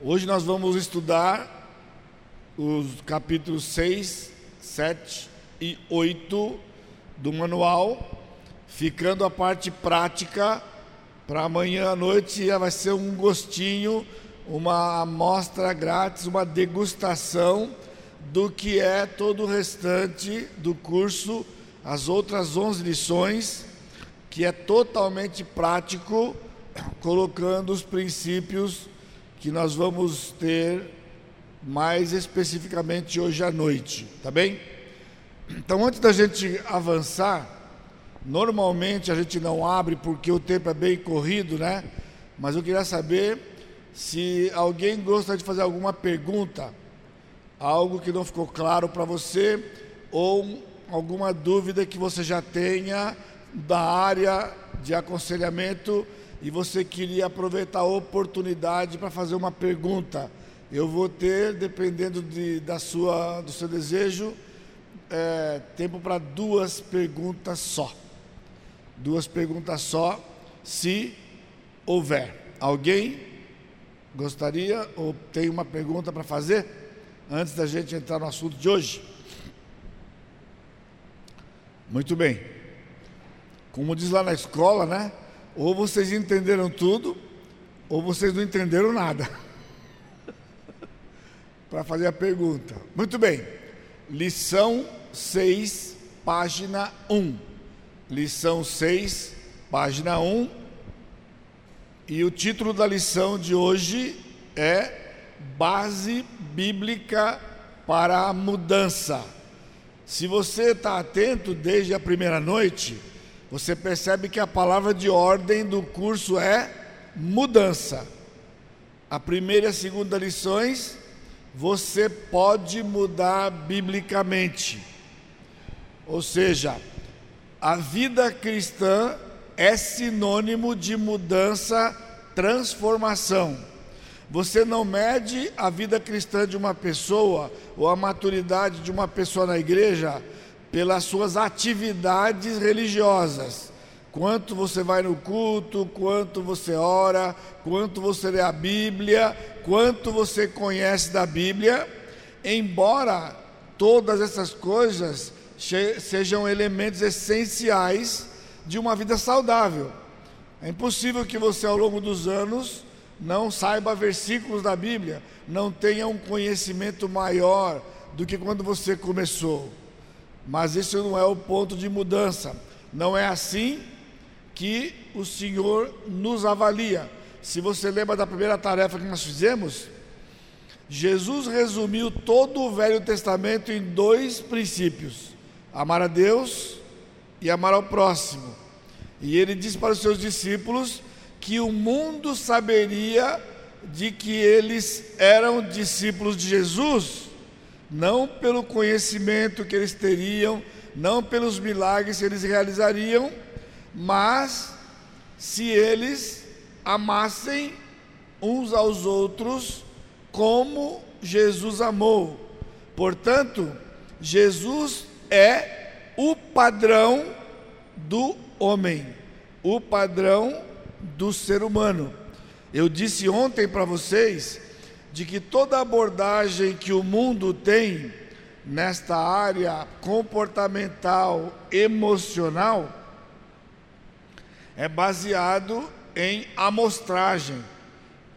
Hoje nós vamos estudar os capítulos 6, 7 e 8 do manual, ficando a parte prática para amanhã à noite vai ser um gostinho, uma amostra grátis, uma degustação do que é todo o restante do curso, as outras 11 lições, que é totalmente prático, colocando os princípios que nós vamos ter mais especificamente hoje à noite, tá bem? Então, antes da gente avançar, normalmente a gente não abre porque o tempo é bem corrido, né? Mas eu queria saber se alguém gosta de fazer alguma pergunta, algo que não ficou claro para você ou alguma dúvida que você já tenha da área de aconselhamento e você queria aproveitar a oportunidade para fazer uma pergunta. Eu vou ter, dependendo de, da sua, do seu desejo, é, tempo para duas perguntas só. Duas perguntas só, se houver. Alguém gostaria ou tem uma pergunta para fazer antes da gente entrar no assunto de hoje? Muito bem. Como diz lá na escola, né? Ou vocês entenderam tudo, ou vocês não entenderam nada. Para fazer a pergunta. Muito bem. Lição 6, página 1. Lição 6, página 1. E o título da lição de hoje é Base Bíblica para a Mudança. Se você está atento desde a primeira noite, você percebe que a palavra de ordem do curso é mudança. A primeira e a segunda lições, você pode mudar biblicamente. Ou seja, a vida cristã é sinônimo de mudança, transformação. Você não mede a vida cristã de uma pessoa ou a maturidade de uma pessoa na igreja pelas suas atividades religiosas. Quanto você vai no culto, quanto você ora, quanto você lê a Bíblia, quanto você conhece da Bíblia, embora todas essas coisas sejam elementos essenciais de uma vida saudável. É impossível que você, ao longo dos anos, não saiba versículos da Bíblia, não tenha um conhecimento maior do que quando você começou. Mas isso não é o ponto de mudança. Não é assim que o Senhor nos avalia. Se você lembra da primeira tarefa que nós fizemos, Jesus resumiu todo o Velho Testamento em dois princípios: amar a Deus e amar ao próximo. E ele disse para os seus discípulos que o mundo saberia de que eles eram discípulos de Jesus não pelo conhecimento que eles teriam, não pelos milagres que eles realizariam, mas se eles amassem uns aos outros como Jesus amou. Portanto, Jesus é o padrão do homem, o padrão do ser humano. Eu disse ontem para vocês de que toda abordagem que o mundo tem nesta área comportamental, emocional, é baseado em amostragem,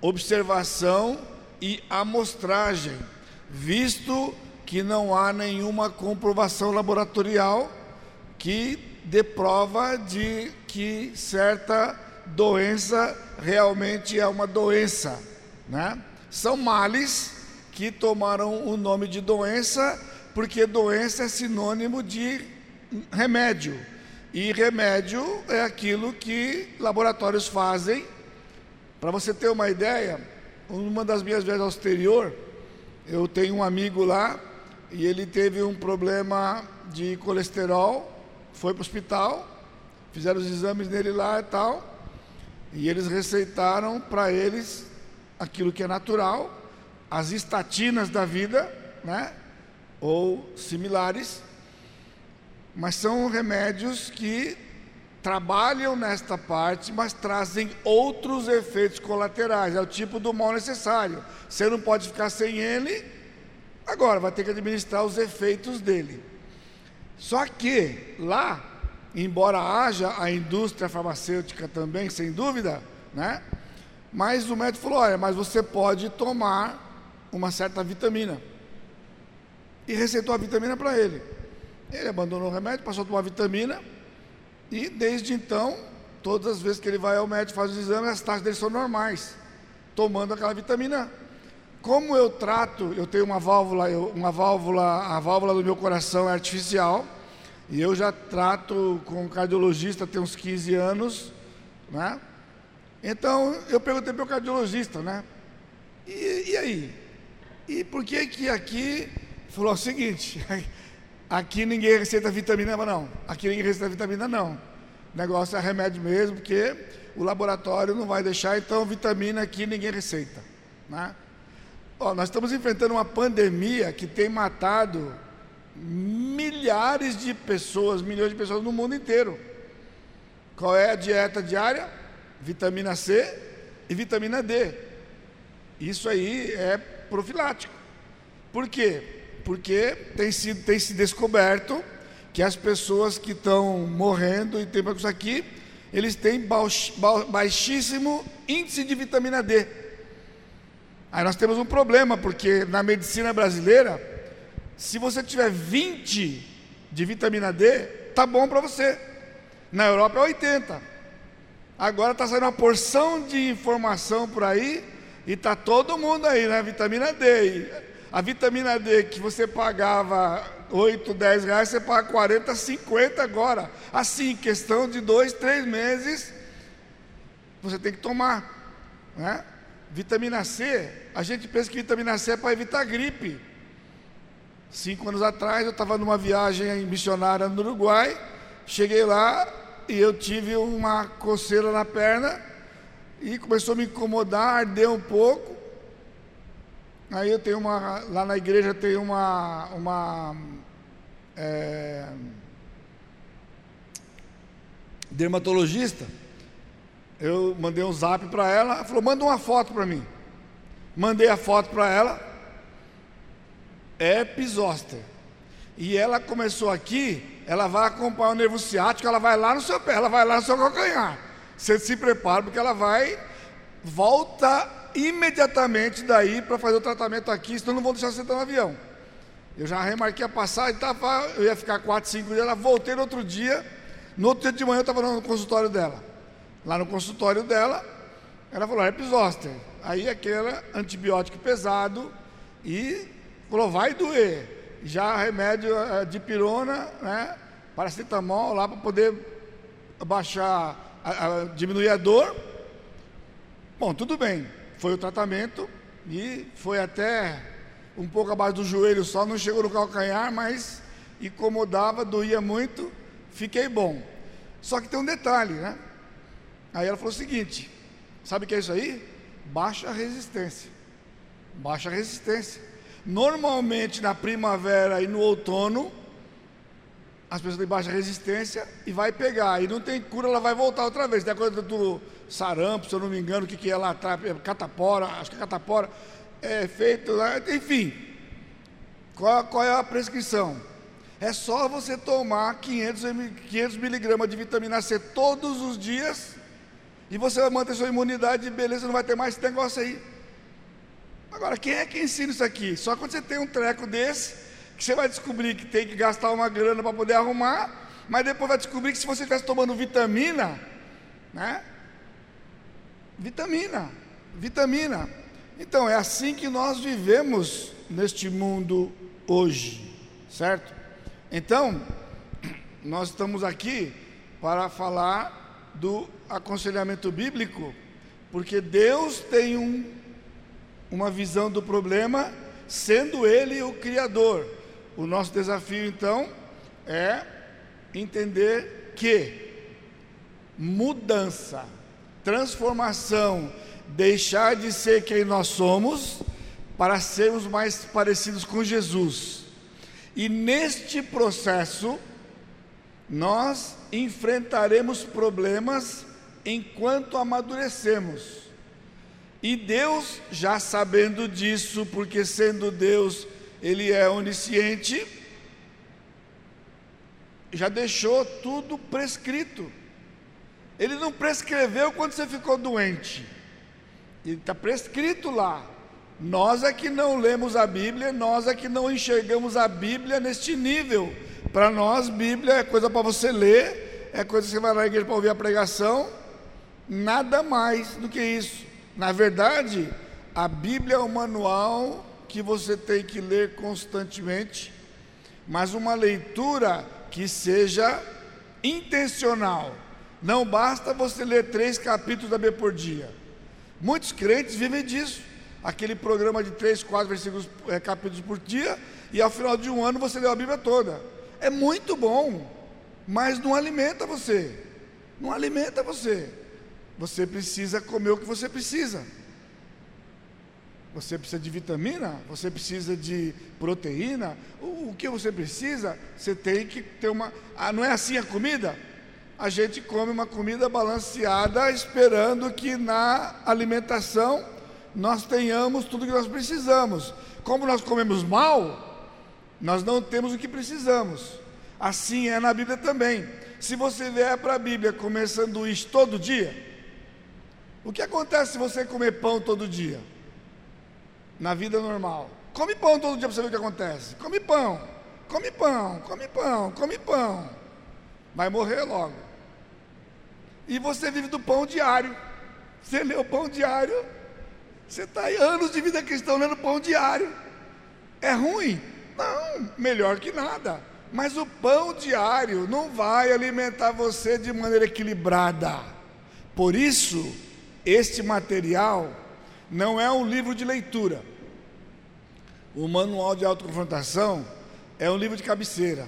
observação e amostragem, visto que não há nenhuma comprovação laboratorial que dê prova de que certa doença realmente é uma doença, né? São males que tomaram o nome de doença, porque doença é sinônimo de remédio. E remédio é aquilo que laboratórios fazem. Para você ter uma ideia, uma das minhas vezes ao exterior, eu tenho um amigo lá e ele teve um problema de colesterol, foi para o hospital, fizeram os exames nele lá e tal, e eles receitaram para eles aquilo que é natural, as estatinas da vida, né? Ou similares, mas são remédios que trabalham nesta parte, mas trazem outros efeitos colaterais. É o tipo do mal necessário. Você não pode ficar sem ele, agora vai ter que administrar os efeitos dele. Só que lá, embora haja a indústria farmacêutica também, sem dúvida, né? Mas o médico falou: olha, mas você pode tomar uma certa vitamina. E receitou a vitamina para ele. Ele abandonou o remédio, passou a tomar vitamina e desde então, todas as vezes que ele vai ao médico faz os exames, as taxas dele são normais, tomando aquela vitamina. Como eu trato, eu tenho uma válvula, uma válvula, a válvula do meu coração é artificial, e eu já trato com um cardiologista tem uns 15 anos, né? Então eu perguntei para o cardiologista, né? E, e, aí? E por que que aqui falou o seguinte? Aqui ninguém receita vitamina, não. Aqui ninguém receita vitamina, não. O negócio é remédio mesmo, porque o laboratório não vai deixar, então vitamina aqui ninguém receita. Né? Ó, nós estamos enfrentando uma pandemia que tem matado milhares de pessoas, milhões de pessoas no mundo inteiro. Qual é a dieta diária? Vitamina C e vitamina D. Isso aí é profilático. Por quê? porque tem, sido, tem se descoberto que as pessoas que estão morrendo e tem isso aqui, eles têm baixíssimo índice de vitamina D. Aí nós temos um problema, porque na medicina brasileira, se você tiver 20 de vitamina D, tá bom para você. Na Europa é 80. Agora está saindo uma porção de informação por aí e tá todo mundo aí, né? Vitamina D. A vitamina D que você pagava 8, 10 reais, você paga 40, 50 agora. Assim, questão de dois, três meses, você tem que tomar. Né? Vitamina C, a gente pensa que vitamina C é para evitar gripe. Cinco anos atrás eu estava numa viagem missionária no Uruguai, cheguei lá e eu tive uma coceira na perna e começou a me incomodar, ardeu um pouco. Aí eu tenho uma, lá na igreja tem uma, uma é, dermatologista. Eu mandei um zap para ela, ela falou: manda uma foto para mim. Mandei a foto para ela, é pisóster. E ela começou aqui, ela vai acompanhar o nervo ciático, ela vai lá no seu pé, ela vai lá no seu calcanhar. Você se prepara, porque ela vai, volta imediatamente daí para fazer o tratamento aqui, senão não vão deixar você entrar no avião. Eu já remarquei a passagem, tava, eu ia ficar 4, 5 dias, ela voltei no outro dia, no outro dia de manhã eu estava no consultório dela. Lá no consultório dela, ela falou, zoster. Aí aquele antibiótico pesado e falou, vai doer. Já remédio eh, de pirona, né, paracetamol lá para poder baixar, a, a, diminuir a dor. Bom, tudo bem foi o tratamento e foi até um pouco abaixo do joelho só, não chegou no calcanhar, mas incomodava, doía muito, fiquei bom. Só que tem um detalhe, né? Aí ela falou o seguinte: sabe o que é isso aí? Baixa resistência. Baixa resistência. Normalmente na primavera e no outono, as pessoas têm baixa resistência e vai pegar. E não tem cura, ela vai voltar outra vez. Tem a coisa do sarampo, se eu não me engano, o que, que é lá atrás, é catapora, acho que é catapora, é feito enfim. Qual, qual é a prescrição? É só você tomar 500, 500 miligramas de vitamina C todos os dias e você vai manter sua imunidade, beleza, não vai ter mais esse negócio aí. Agora, quem é que ensina isso aqui? Só quando você tem um treco desse, que você vai descobrir que tem que gastar uma grana para poder arrumar, mas depois vai descobrir que se você estivesse tomando vitamina, né? Vitamina, vitamina. Então é assim que nós vivemos neste mundo hoje, certo? Então, nós estamos aqui para falar do aconselhamento bíblico, porque Deus tem um, uma visão do problema, sendo Ele o Criador. O nosso desafio então é entender que mudança, transformação, deixar de ser quem nós somos para sermos mais parecidos com Jesus. E neste processo, nós enfrentaremos problemas enquanto amadurecemos. E Deus, já sabendo disso, porque sendo Deus, Ele é onisciente, já deixou tudo prescrito. Ele não prescreveu quando você ficou doente. Ele está prescrito lá. Nós é que não lemos a Bíblia, nós é que não enxergamos a Bíblia neste nível para nós, Bíblia é coisa para você ler, é coisa que você vai na igreja para ouvir a pregação, nada mais do que isso. Na verdade, a Bíblia é um manual que você tem que ler constantemente, mas uma leitura que seja intencional. Não basta você ler três capítulos da Bíblia por dia. Muitos crentes vivem disso. Aquele programa de três, quatro versículos, é, capítulos por dia, e ao final de um ano você leu a Bíblia toda é muito bom, mas não alimenta você. Não alimenta você. Você precisa comer o que você precisa. Você precisa de vitamina, você precisa de proteína. O, o que você precisa, você tem que ter uma. Ah, não é assim a comida? A gente come uma comida balanceada, esperando que na alimentação nós tenhamos tudo que nós precisamos. Como nós comemos mal, nós não temos o que precisamos. Assim é na Bíblia também. Se você vier para a Bíblia comer sanduíche todo dia, o que acontece se você comer pão todo dia? Na vida normal. Come pão todo dia para você ver o que acontece. Come pão, come pão, come pão, come pão. Vai morrer logo. E você vive do pão diário. Você lê o pão diário. Você está aí anos de vida cristã lendo pão diário. É ruim? Não, melhor que nada. Mas o pão diário não vai alimentar você de maneira equilibrada. Por isso, este material não é um livro de leitura. O manual de autoconfrontação é um livro de cabeceira.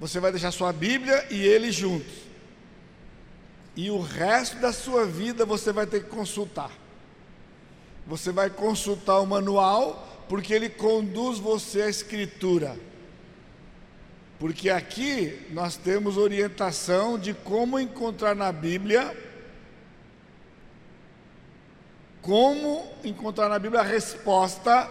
Você vai deixar sua Bíblia e ele juntos. E o resto da sua vida você vai ter que consultar. Você vai consultar o manual porque ele conduz você à escritura. Porque aqui nós temos orientação de como encontrar na Bíblia como encontrar na Bíblia a resposta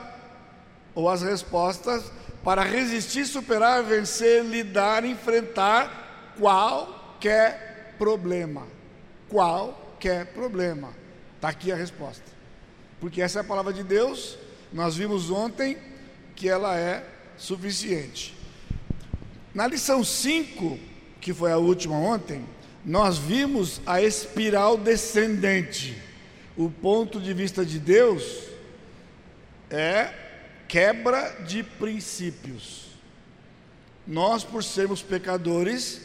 ou as respostas para resistir, superar, vencer, lidar, enfrentar qualquer problema. Qualquer problema. Está aqui a resposta. Porque essa é a palavra de Deus nós vimos ontem que ela é suficiente. Na lição 5, que foi a última ontem, nós vimos a espiral descendente. O ponto de vista de Deus é quebra de princípios. Nós, por sermos pecadores,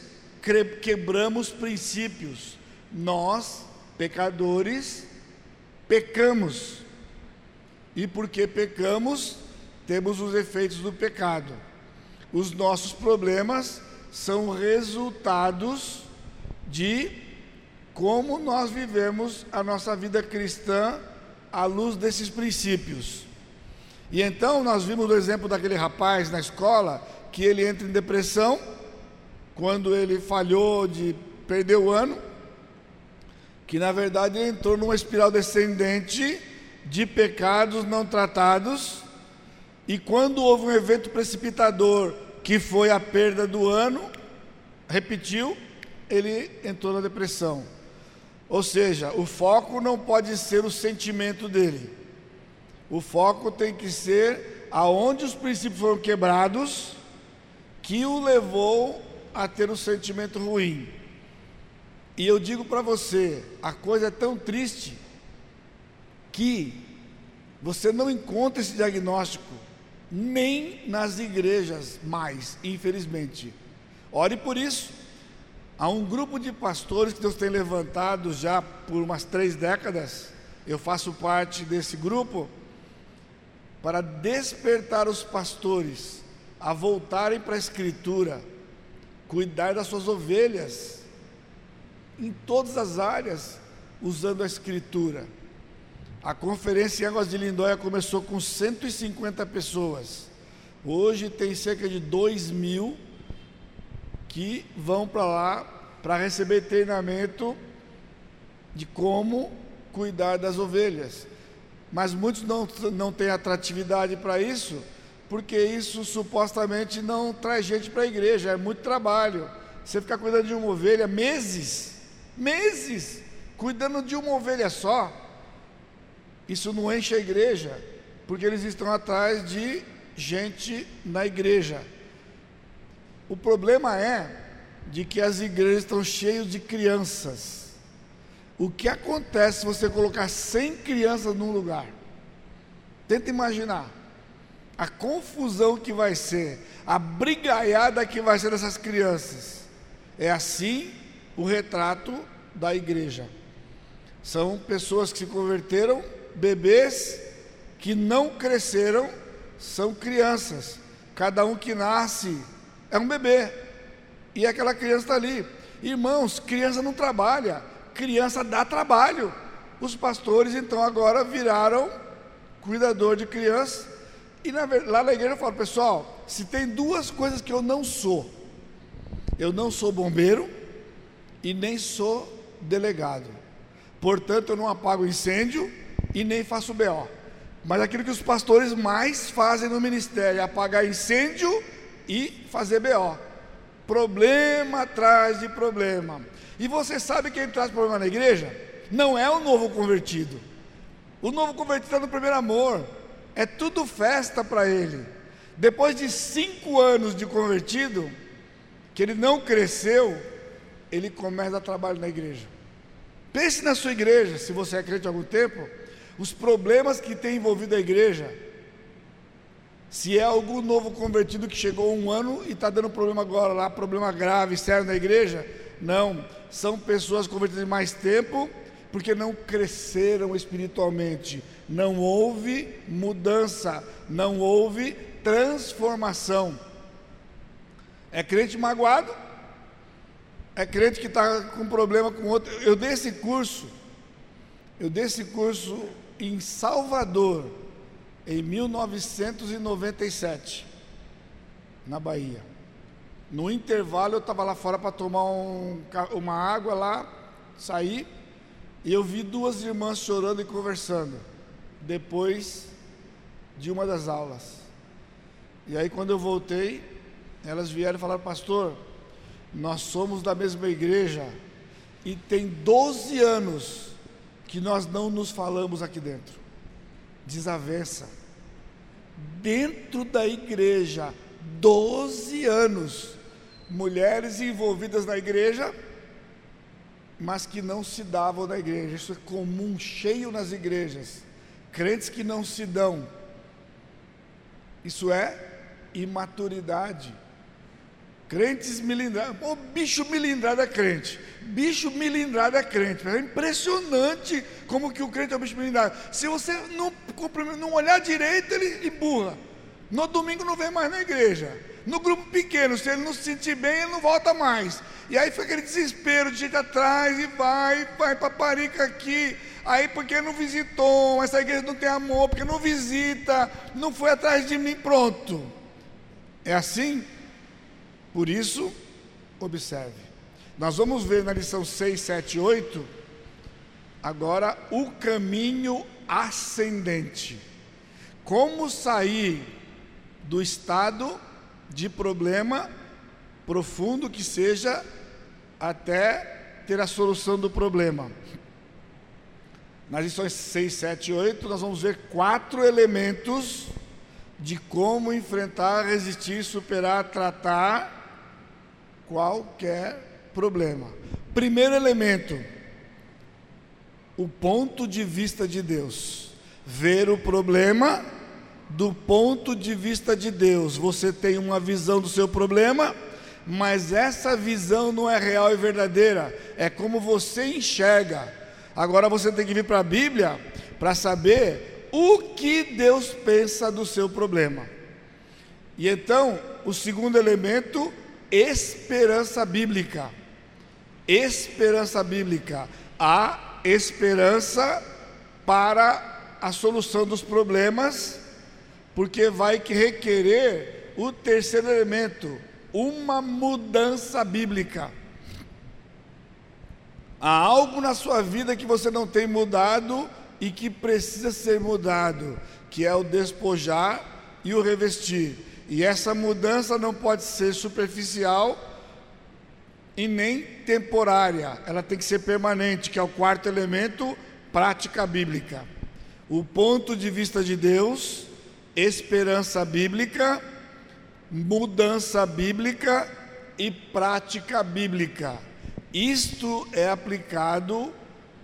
quebramos princípios. Nós, pecadores, pecamos e porque pecamos, temos os efeitos do pecado. Os nossos problemas são resultados de como nós vivemos a nossa vida cristã à luz desses princípios. E então nós vimos o exemplo daquele rapaz na escola que ele entra em depressão quando ele falhou de perder o ano, que na verdade entrou numa espiral descendente de pecados não tratados, e quando houve um evento precipitador, que foi a perda do ano, repetiu, ele entrou na depressão. Ou seja, o foco não pode ser o sentimento dele. O foco tem que ser aonde os princípios foram quebrados, que o levou a ter um sentimento ruim. E eu digo para você, a coisa é tão triste que você não encontra esse diagnóstico nem nas igrejas mais, infelizmente. Ore por isso. Há um grupo de pastores que Deus tem levantado já por umas três décadas. Eu faço parte desse grupo para despertar os pastores a voltarem para a Escritura, cuidar das suas ovelhas em todas as áreas, usando a Escritura. A conferência em Águas de Lindóia começou com 150 pessoas. Hoje tem cerca de 2 mil que vão para lá para receber treinamento de como cuidar das ovelhas. Mas muitos não, não têm atratividade para isso, porque isso supostamente não traz gente para a igreja, é muito trabalho. Você ficar cuidando de uma ovelha meses, meses, cuidando de uma ovelha só, isso não enche a igreja, porque eles estão atrás de gente na igreja. O problema é de que as igrejas estão cheias de crianças. O que acontece se você colocar 100 crianças num lugar? Tenta imaginar a confusão que vai ser, a brigaiada que vai ser dessas crianças. É assim o retrato da igreja. São pessoas que se converteram, bebês que não cresceram, são crianças. Cada um que nasce é um bebê. E aquela criança está ali. Irmãos, criança não trabalha, criança dá trabalho. Os pastores então agora viraram cuidador de crianças. E na, lá na igreja eu falo, pessoal, se tem duas coisas que eu não sou, eu não sou bombeiro e nem sou delegado. Portanto, eu não apago incêndio e nem faço BO. Mas aquilo que os pastores mais fazem no ministério é apagar incêndio e fazer BO. Problema atrás de problema. E você sabe quem traz problema na igreja? Não é o novo convertido. O novo convertido está no primeiro amor. É tudo festa para ele. Depois de cinco anos de convertido, que ele não cresceu, ele começa a trabalhar na igreja. Pense na sua igreja, se você é crente há algum tempo, os problemas que tem envolvido a igreja. Se é algum novo convertido que chegou um ano e está dando problema agora lá, problema grave, sério na igreja, não. São pessoas convertidas mais tempo, porque não cresceram espiritualmente. Não houve mudança, não houve transformação. É crente magoado? É crente que está com problema com outro. Eu dei esse curso, eu dei esse curso em Salvador, em 1997, na Bahia. No intervalo eu estava lá fora para tomar um, uma água lá, saí, e eu vi duas irmãs chorando e conversando, depois de uma das aulas. E aí quando eu voltei, elas vieram falaram, pastor, nós somos da mesma igreja e tem 12 anos que nós não nos falamos aqui dentro. Desavença. Dentro da igreja, 12 anos, mulheres envolvidas na igreja, mas que não se davam na igreja. Isso é comum, cheio nas igrejas. Crentes que não se dão. Isso é imaturidade. Crentes milindrados. O bicho milindrado é crente. Bicho milindrado é crente. É impressionante como que o crente é um bicho milindrado. Se você não, não olhar direito, ele emburra. No domingo não vem mais na igreja. No grupo pequeno, se ele não se sentir bem, ele não volta mais. E aí foi aquele desespero de gente atrás e vai, vai paparica aqui. Aí porque não visitou, essa igreja não tem amor, porque não visita, não foi atrás de mim, pronto. É assim? Por isso, observe. Nós vamos ver na lição 6, 7, 8, agora o caminho ascendente. Como sair do estado de problema profundo que seja até ter a solução do problema. Nas lições 6, 7 e 8, nós vamos ver quatro elementos de como enfrentar, resistir, superar, tratar qualquer problema. Primeiro elemento, o ponto de vista de Deus. Ver o problema do ponto de vista de Deus. Você tem uma visão do seu problema, mas essa visão não é real e verdadeira, é como você enxerga. Agora você tem que vir para a Bíblia para saber o que Deus pensa do seu problema. E então, o segundo elemento esperança bíblica. Esperança bíblica. Há esperança para a solução dos problemas, porque vai requerer o terceiro elemento, uma mudança bíblica. Há algo na sua vida que você não tem mudado e que precisa ser mudado, que é o despojar e o revestir. E essa mudança não pode ser superficial e nem temporária, ela tem que ser permanente, que é o quarto elemento, prática bíblica. O ponto de vista de Deus, esperança bíblica, mudança bíblica e prática bíblica. Isto é aplicado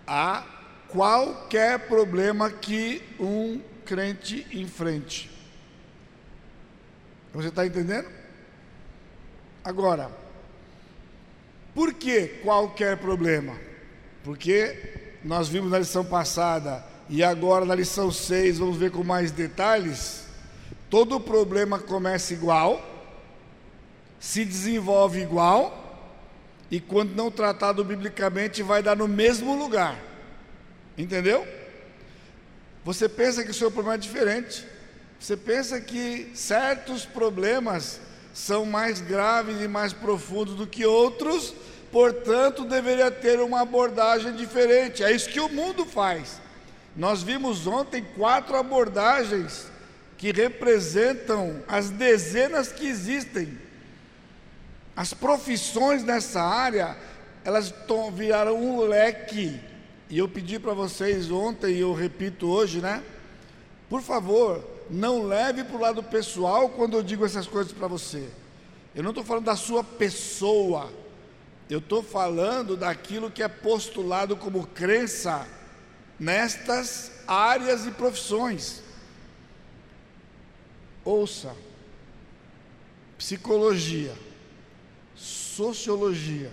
a qualquer problema que um crente enfrente. Você está entendendo? Agora, por que qualquer problema? Porque nós vimos na lição passada e agora na lição 6 vamos ver com mais detalhes. Todo problema começa igual, se desenvolve igual, e quando não tratado biblicamente vai dar no mesmo lugar. Entendeu? Você pensa que o seu problema é diferente. Você pensa que certos problemas são mais graves e mais profundos do que outros, portanto, deveria ter uma abordagem diferente. É isso que o mundo faz. Nós vimos ontem quatro abordagens que representam as dezenas que existem. As profissões nessa área, elas viraram um leque. E eu pedi para vocês ontem, e eu repito hoje, né? Por favor, não leve para o lado pessoal quando eu digo essas coisas para você. Eu não estou falando da sua pessoa, eu estou falando daquilo que é postulado como crença nestas áreas e profissões. Ouça, psicologia, sociologia,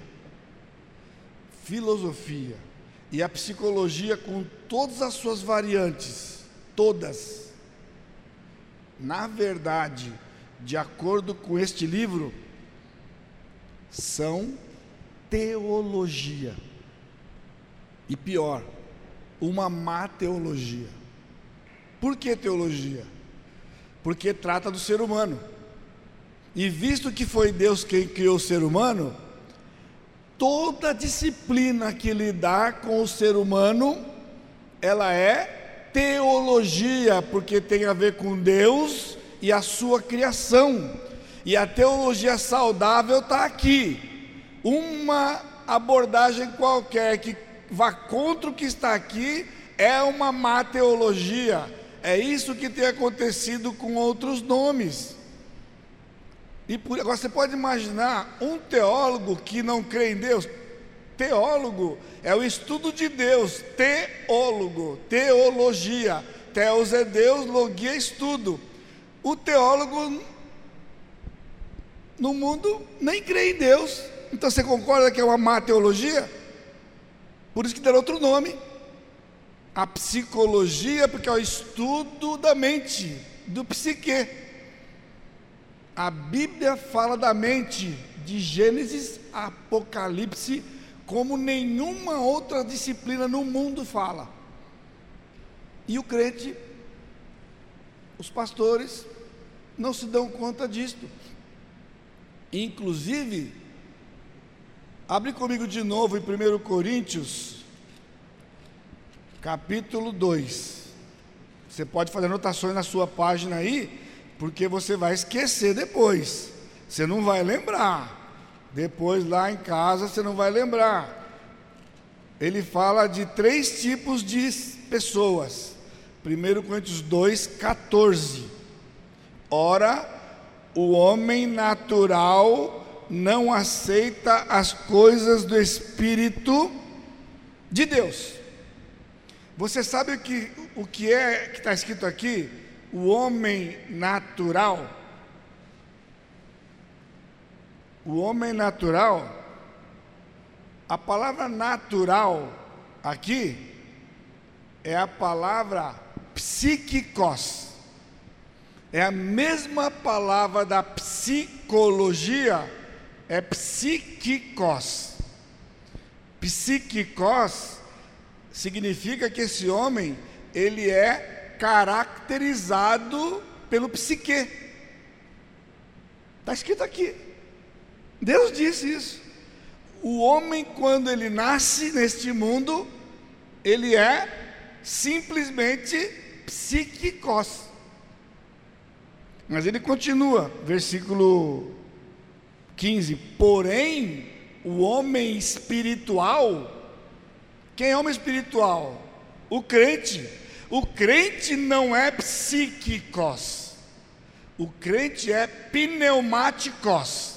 filosofia e a psicologia com todas as suas variantes, todas, na verdade, de acordo com este livro, são teologia. E pior, uma má teologia. Por que teologia? Porque trata do ser humano. E visto que foi Deus quem criou o ser humano, toda disciplina que lidar com o ser humano, ela é teologia, porque tem a ver com Deus e a sua criação. E a teologia saudável está aqui. Uma abordagem qualquer que vá contra o que está aqui é uma má teologia. É isso que tem acontecido com outros nomes. E por, agora você pode imaginar um teólogo que não crê em Deus. Teólogo é o estudo de Deus, teólogo, teologia. Teos é Deus, logia é estudo. O teólogo no mundo nem crê em Deus. Então você concorda que é uma má teologia? Por isso que deram outro nome. A psicologia, porque é o estudo da mente, do psique. A Bíblia fala da mente, de Gênesis Apocalipse, como nenhuma outra disciplina no mundo fala. E o crente, os pastores, não se dão conta disto. Inclusive, Abre comigo de novo em 1 Coríntios, capítulo 2. Você pode fazer anotações na sua página aí, porque você vai esquecer depois. Você não vai lembrar. Depois lá em casa você não vai lembrar. Ele fala de três tipos de pessoas. 1 Coríntios 2, 14. Ora, o homem natural não aceita as coisas do Espírito de Deus. Você sabe o que, o que é que está escrito aqui? O homem natural. O homem natural, a palavra natural aqui é a palavra psíquicos. É a mesma palavra da psicologia é psíquicos. Psíquicos significa que esse homem ele é caracterizado pelo psique. Está escrito aqui. Deus disse isso. O homem, quando ele nasce neste mundo, ele é simplesmente psíquicos. Mas ele continua, versículo 15: Porém, o homem espiritual, quem é homem espiritual? O crente. O crente não é psíquicos, o crente é pneumáticos,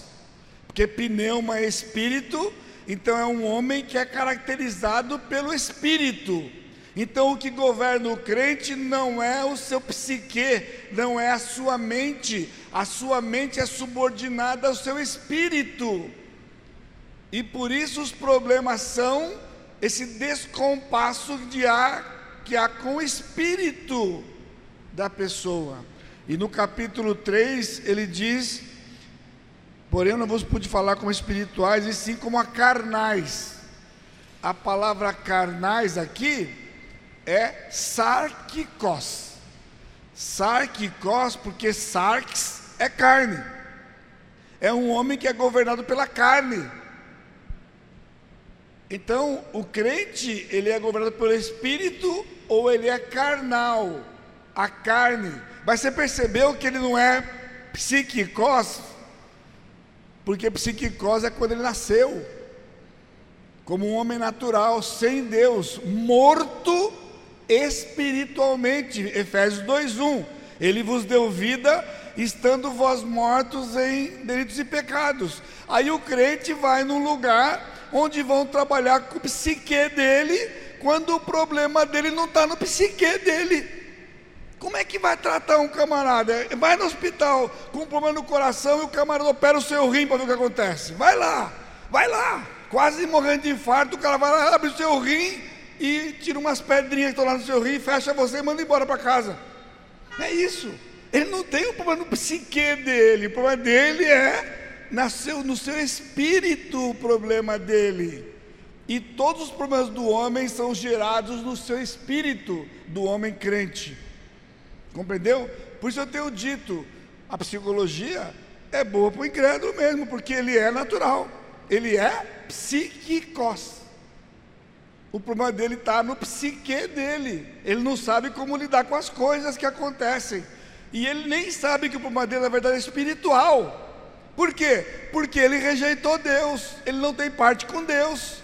porque pneuma é espírito, então é um homem que é caracterizado pelo espírito. Então o que governa o crente não é o seu psique, não é a sua mente, a sua mente é subordinada ao seu espírito. E por isso os problemas são esse descompasso de ar que há com o espírito da pessoa. E no capítulo 3 ele diz: Porém, não vos pude falar como espirituais, e sim como a carnais. A palavra carnais aqui é sarquicos. Sarquicos, porque sarx é carne. É um homem que é governado pela carne. Então, o crente, ele é governado pelo espírito ou ele é carnal? A carne. Mas você percebeu que ele não é psiquicos? Porque psiquicos é quando ele nasceu. Como um homem natural, sem Deus, morto espiritualmente. Efésios 2:1. Ele vos deu vida estando vós mortos em delitos e pecados. Aí o crente vai num lugar onde vão trabalhar com o psique dele, quando o problema dele não está no psique dele. Como é que vai tratar um camarada? Vai no hospital com um problema no coração e o camarada opera o seu rim para ver o que acontece. Vai lá, vai lá, quase morrendo de infarto, o cara vai lá, abre o seu rim e tira umas pedrinhas que estão lá no seu rim, fecha você e manda embora para casa. É isso. Ele não tem o problema no psique dele, o problema dele é nasceu no seu espírito o problema dele. E todos os problemas do homem são gerados no seu espírito do homem crente. Compreendeu? Por isso eu tenho dito, a psicologia é boa para o incrédulo mesmo, porque ele é natural, ele é psíquicos. O problema dele está no psique dele. Ele não sabe como lidar com as coisas que acontecem. E ele nem sabe que o problema dele, na verdade, é espiritual. Por quê? Porque ele rejeitou Deus, ele não tem parte com Deus.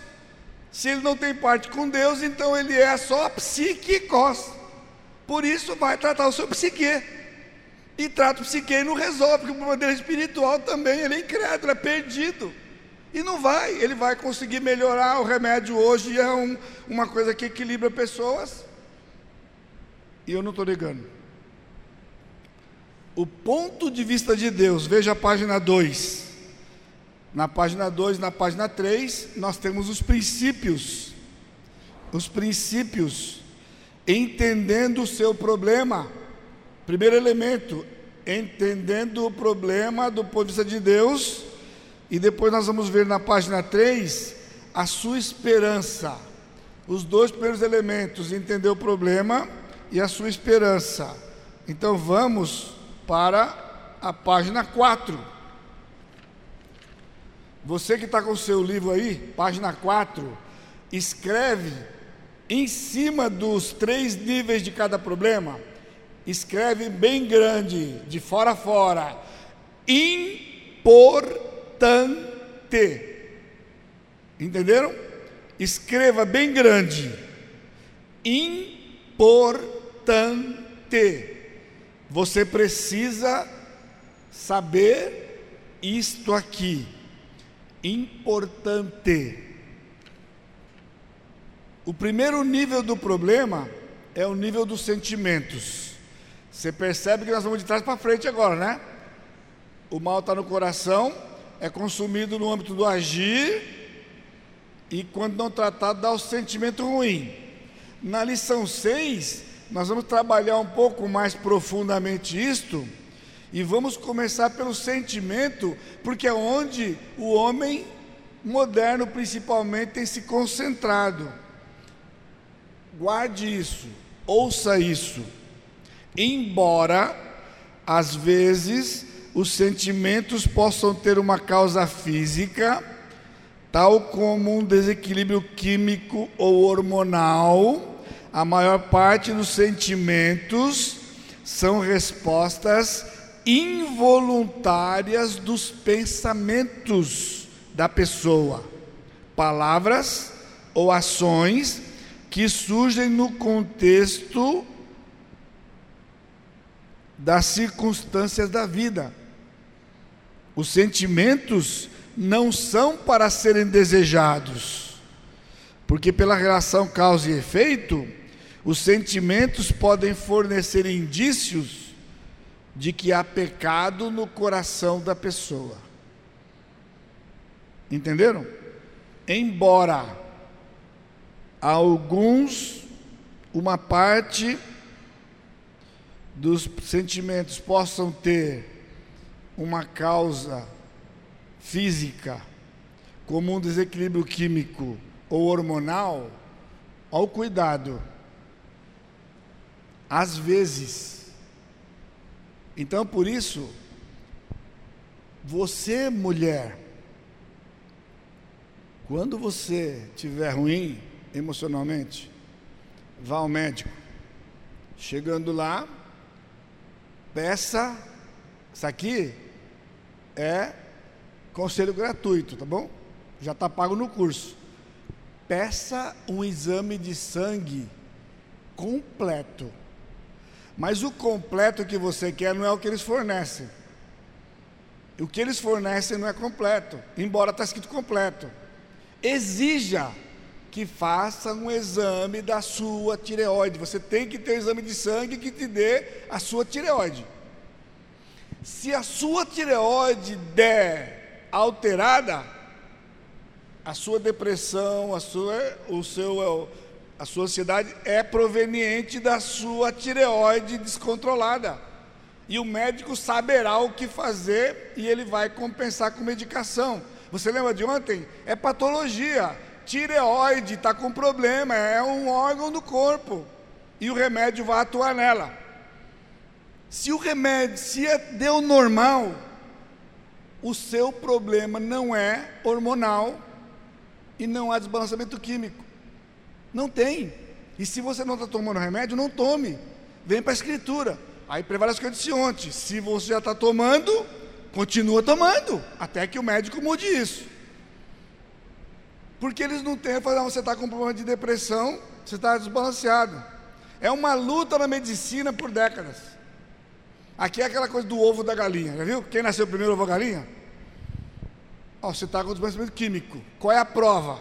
Se ele não tem parte com Deus, então ele é só psíquicos. Por isso vai tratar o seu psique. E trata o psique e não resolve, porque o problema espiritual também, ele é incrédulo, é perdido. E não vai, ele vai conseguir melhorar. O remédio hoje é um, uma coisa que equilibra pessoas. E eu não estou negando o ponto de vista de Deus, veja a página 2. Na página 2, na página 3, nós temos os princípios. Os princípios, entendendo o seu problema. Primeiro elemento, entendendo o problema do ponto de vista de Deus. E depois nós vamos ver na página 3 a sua esperança. Os dois primeiros elementos, entender o problema e a sua esperança. Então vamos para a página 4. Você que está com o seu livro aí, página 4, escreve em cima dos três níveis de cada problema, escreve bem grande, de fora a fora, importante. Entenderam? Escreva bem grande, importante. Você precisa saber isto aqui, importante. O primeiro nível do problema é o nível dos sentimentos. Você percebe que nós vamos de trás para frente agora, né? O mal está no coração, é consumido no âmbito do agir, e quando não tratado, dá o sentimento ruim. Na lição 6, nós vamos trabalhar um pouco mais profundamente isto e vamos começar pelo sentimento, porque é onde o homem moderno principalmente tem se concentrado. Guarde isso, ouça isso. Embora às vezes os sentimentos possam ter uma causa física, tal como um desequilíbrio químico ou hormonal, a maior parte dos sentimentos são respostas involuntárias dos pensamentos da pessoa, palavras ou ações que surgem no contexto das circunstâncias da vida. Os sentimentos não são para serem desejados, porque pela relação causa e efeito, os sentimentos podem fornecer indícios de que há pecado no coração da pessoa. Entenderam? Embora alguns, uma parte dos sentimentos possam ter uma causa física, como um desequilíbrio químico ou hormonal, ao cuidado. Às vezes. Então, por isso, você, mulher, quando você estiver ruim, emocionalmente, vá ao médico. Chegando lá, peça. Isso aqui é conselho gratuito, tá bom? Já está pago no curso. Peça um exame de sangue completo. Mas o completo que você quer não é o que eles fornecem. O que eles fornecem não é completo, embora está escrito completo. Exija que faça um exame da sua tireoide. Você tem que ter um exame de sangue que te dê a sua tireoide. Se a sua tireoide der alterada, a sua depressão, a sua, o seu, a sua ansiedade é proveniente da sua tireoide descontrolada. E o médico saberá o que fazer e ele vai compensar com medicação. Você lembra de ontem? É patologia tireoide está com problema, é um órgão do corpo. E o remédio vai atuar nela. Se o remédio, se é, deu normal, o seu problema não é hormonal e não há desbalanceamento químico. Não tem. E se você não está tomando remédio, não tome. Vem para a escritura. Aí prevalece o que eu disse ontem. Se você já está tomando, continua tomando. Até que o médico mude isso. Porque eles não têm, falar, você está com problema de depressão, você está desbalanceado. É uma luta na medicina por décadas. Aqui é aquela coisa do ovo da galinha, já viu? Quem nasceu primeiro ovo da galinha? Você está com desbalanceamento químico. Qual é a prova?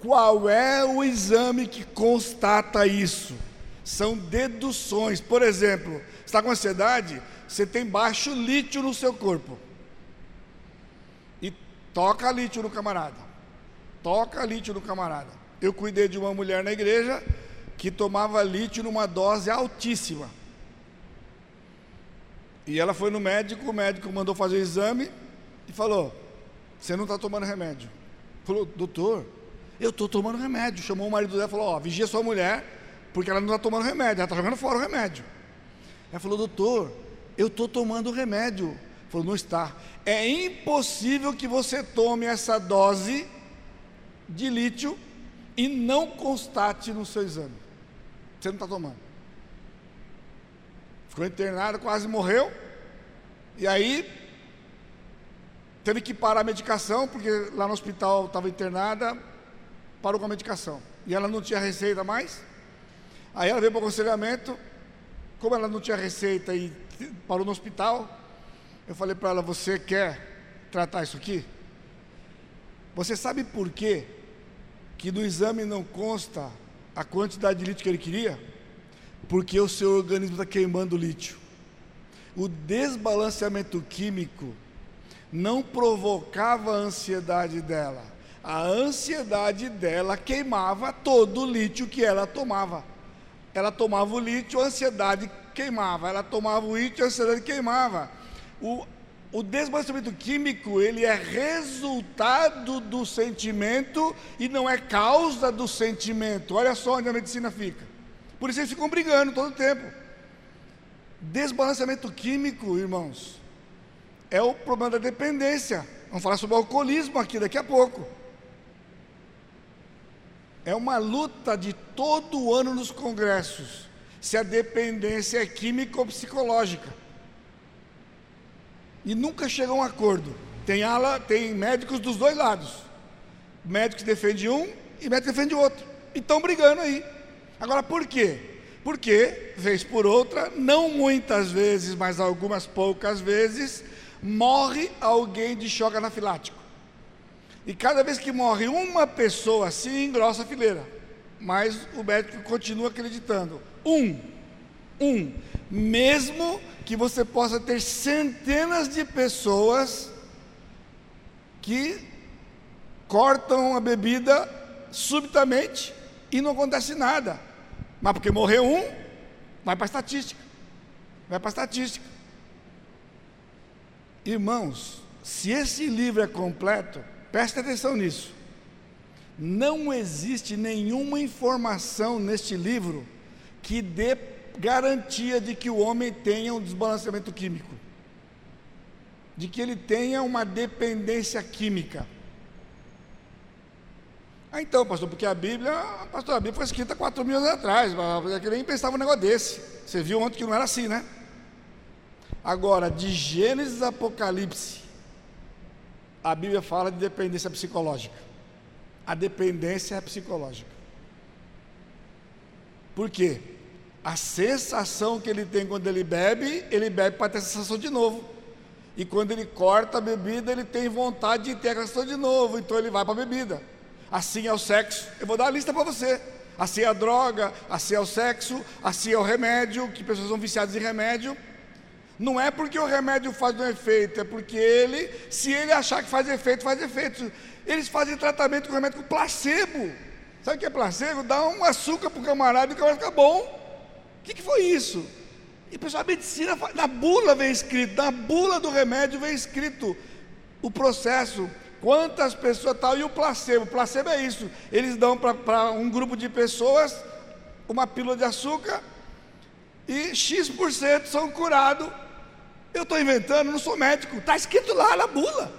Qual é o exame que constata isso? São deduções. Por exemplo, você está com ansiedade, você tem baixo lítio no seu corpo. E toca lítio no camarada. Toca lítio no camarada. Eu cuidei de uma mulher na igreja que tomava lítio numa dose altíssima. E ela foi no médico, o médico mandou fazer o exame e falou: Você não está tomando remédio. Falou, doutor, eu estou tomando remédio. Chamou o marido dela e falou: Ó, vigia sua mulher, porque ela não está tomando remédio, ela está jogando fora o remédio. Ela falou: Doutor, eu estou tomando remédio. Falou: Não está. É impossível que você tome essa dose de lítio e não constate no seu exame. Você não está tomando. Ficou internado, quase morreu. E aí teve que parar a medicação, porque lá no hospital estava internada, parou com a medicação. E ela não tinha receita mais. Aí ela veio para o aconselhamento. Como ela não tinha receita e parou no hospital, eu falei para ela: Você quer tratar isso aqui? Você sabe por quê que no exame não consta a quantidade de lítio que ele queria, porque o seu organismo está queimando lítio. O desbalanceamento químico não provocava a ansiedade dela. A ansiedade dela queimava todo o lítio que ela tomava. Ela tomava o lítio, a ansiedade queimava. Ela tomava o lítio, a ansiedade queimava. O, o desbalanceamento químico, ele é resultado do sentimento e não é causa do sentimento. Olha só onde a medicina fica. Por isso eles ficam brigando todo o tempo. Desbalanceamento químico, irmãos, é o problema da dependência. Vamos falar sobre alcoolismo aqui daqui a pouco. É uma luta de todo ano nos congressos, se a dependência é química ou psicológica. E nunca chega a um acordo. Tem ala, tem médicos dos dois lados. Médicos defendem um e médicos defendem outro. E estão brigando aí. Agora por quê? Porque, vez por outra, não muitas vezes, mas algumas poucas vezes, morre alguém de choque anafilático. E cada vez que morre uma pessoa assim, engrossa a fileira. Mas o médico continua acreditando. Um, um, mesmo que você possa ter centenas de pessoas que cortam a bebida subitamente e não acontece nada. Mas porque morreu um, vai para a estatística. Vai para a estatística. Irmãos, se esse livro é completo, preste atenção nisso. Não existe nenhuma informação neste livro que dê garantia de que o homem tenha um desbalanceamento químico, de que ele tenha uma dependência química. Ah, então, pastor, porque a Bíblia, pastor, a Bíblia foi escrita 4 mil anos atrás, eu nem pensava um negócio desse. Você viu ontem que não era assim, né? Agora, de Gênesis a Apocalipse, a Bíblia fala de dependência psicológica. A dependência é psicológica. Por quê? A sensação que ele tem quando ele bebe, ele bebe para ter a sensação de novo. E quando ele corta a bebida, ele tem vontade de ter a sensação de novo, então ele vai para a bebida. Assim é o sexo. Eu vou dar a lista para você. Assim é a droga, assim é o sexo, assim é o remédio, que pessoas são viciadas em remédio. Não é porque o remédio faz um efeito, é porque ele, se ele achar que faz efeito, faz efeito. Eles fazem tratamento com remédio com placebo. Sabe o que é placebo? Dá um açúcar para o camarada e o camarada fica bom. Que, que foi isso? E pessoal, a medicina, na bula vem escrito, na bula do remédio vem escrito o processo, quantas pessoas tal, e o placebo. O placebo é isso. Eles dão para um grupo de pessoas uma pílula de açúcar e X% são curados eu estou inventando, não sou médico, está escrito lá na bula.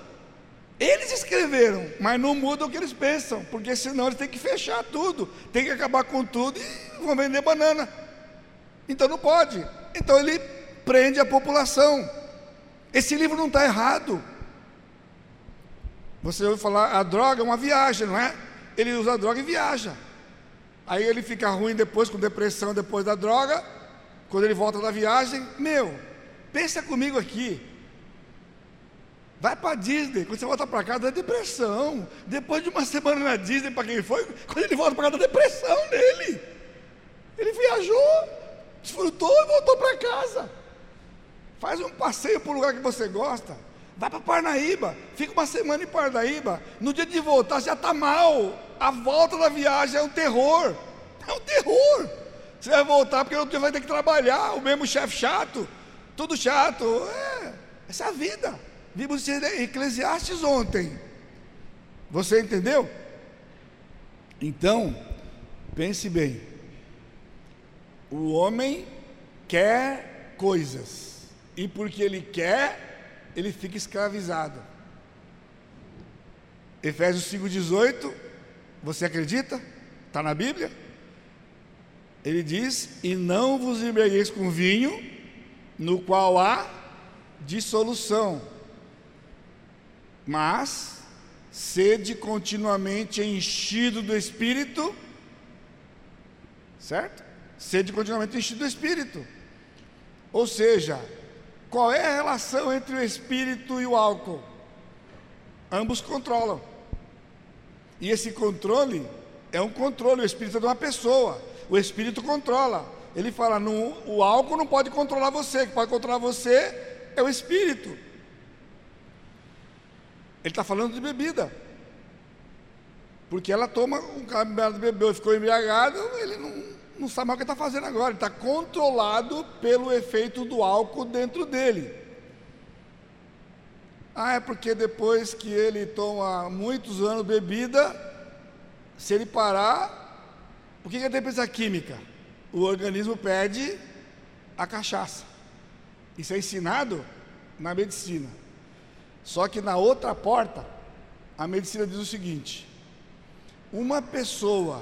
Eles escreveram, mas não muda o que eles pensam, porque senão eles têm que fechar tudo, tem que acabar com tudo e vão vender banana. Então não pode. Então ele prende a população. Esse livro não está errado. Você ouve falar, a droga é uma viagem, não é? Ele usa a droga e viaja. Aí ele fica ruim depois, com depressão depois da droga. Quando ele volta da viagem, meu, Pensa comigo aqui. Vai para Disney, quando você volta para casa, dá depressão. Depois de uma semana na Disney, para quem foi, quando ele volta para casa, dá depressão nele. Ele viajou, desfrutou e voltou para casa. Faz um passeio para o lugar que você gosta. Vai para Parnaíba, fica uma semana em Parnaíba. No dia de voltar, já está mal. A volta da viagem é um terror. É um terror. Você vai voltar porque outro dia vai ter que trabalhar. O mesmo chefe chato tudo chato. É, essa é a vida. Vimos Eclesiastes ontem. Você entendeu? Então, pense bem. O homem quer coisas. E porque ele quer, ele fica escravizado. Efésios 5,18, você acredita? Está na Bíblia? Ele diz: E não vos embriagueis com vinho, no qual há dissolução, mas sede continuamente enchido do Espírito, certo? Sede continuamente enchido do Espírito. Ou seja, qual é a relação entre o Espírito e o álcool? Ambos controlam. E esse controle é um controle, o Espírito é de uma pessoa, o Espírito controla. Ele fala: no, o álcool não pode controlar você, que pode controlar você é o espírito. Ele está falando de bebida. Porque ela toma, um camarada bebeu e ficou embriagado, ele não, não sabe mais o que está fazendo agora. Está controlado pelo efeito do álcool dentro dele. Ah, é porque depois que ele toma muitos anos bebida, se ele parar, o que é a dependência química? o organismo perde a cachaça. Isso é ensinado na medicina. Só que na outra porta, a medicina diz o seguinte: uma pessoa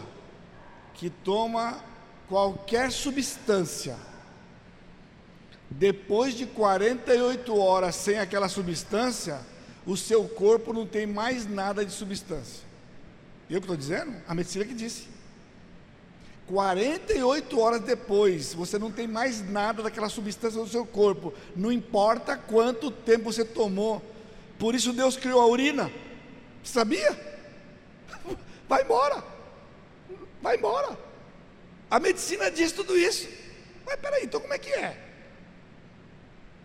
que toma qualquer substância, depois de 48 horas sem aquela substância, o seu corpo não tem mais nada de substância. Eu que estou dizendo? A medicina que disse. 48 horas depois, você não tem mais nada daquela substância no seu corpo, não importa quanto tempo você tomou. Por isso Deus criou a urina. Sabia? Vai embora. Vai embora. A medicina diz tudo isso. Mas peraí, então como é que é?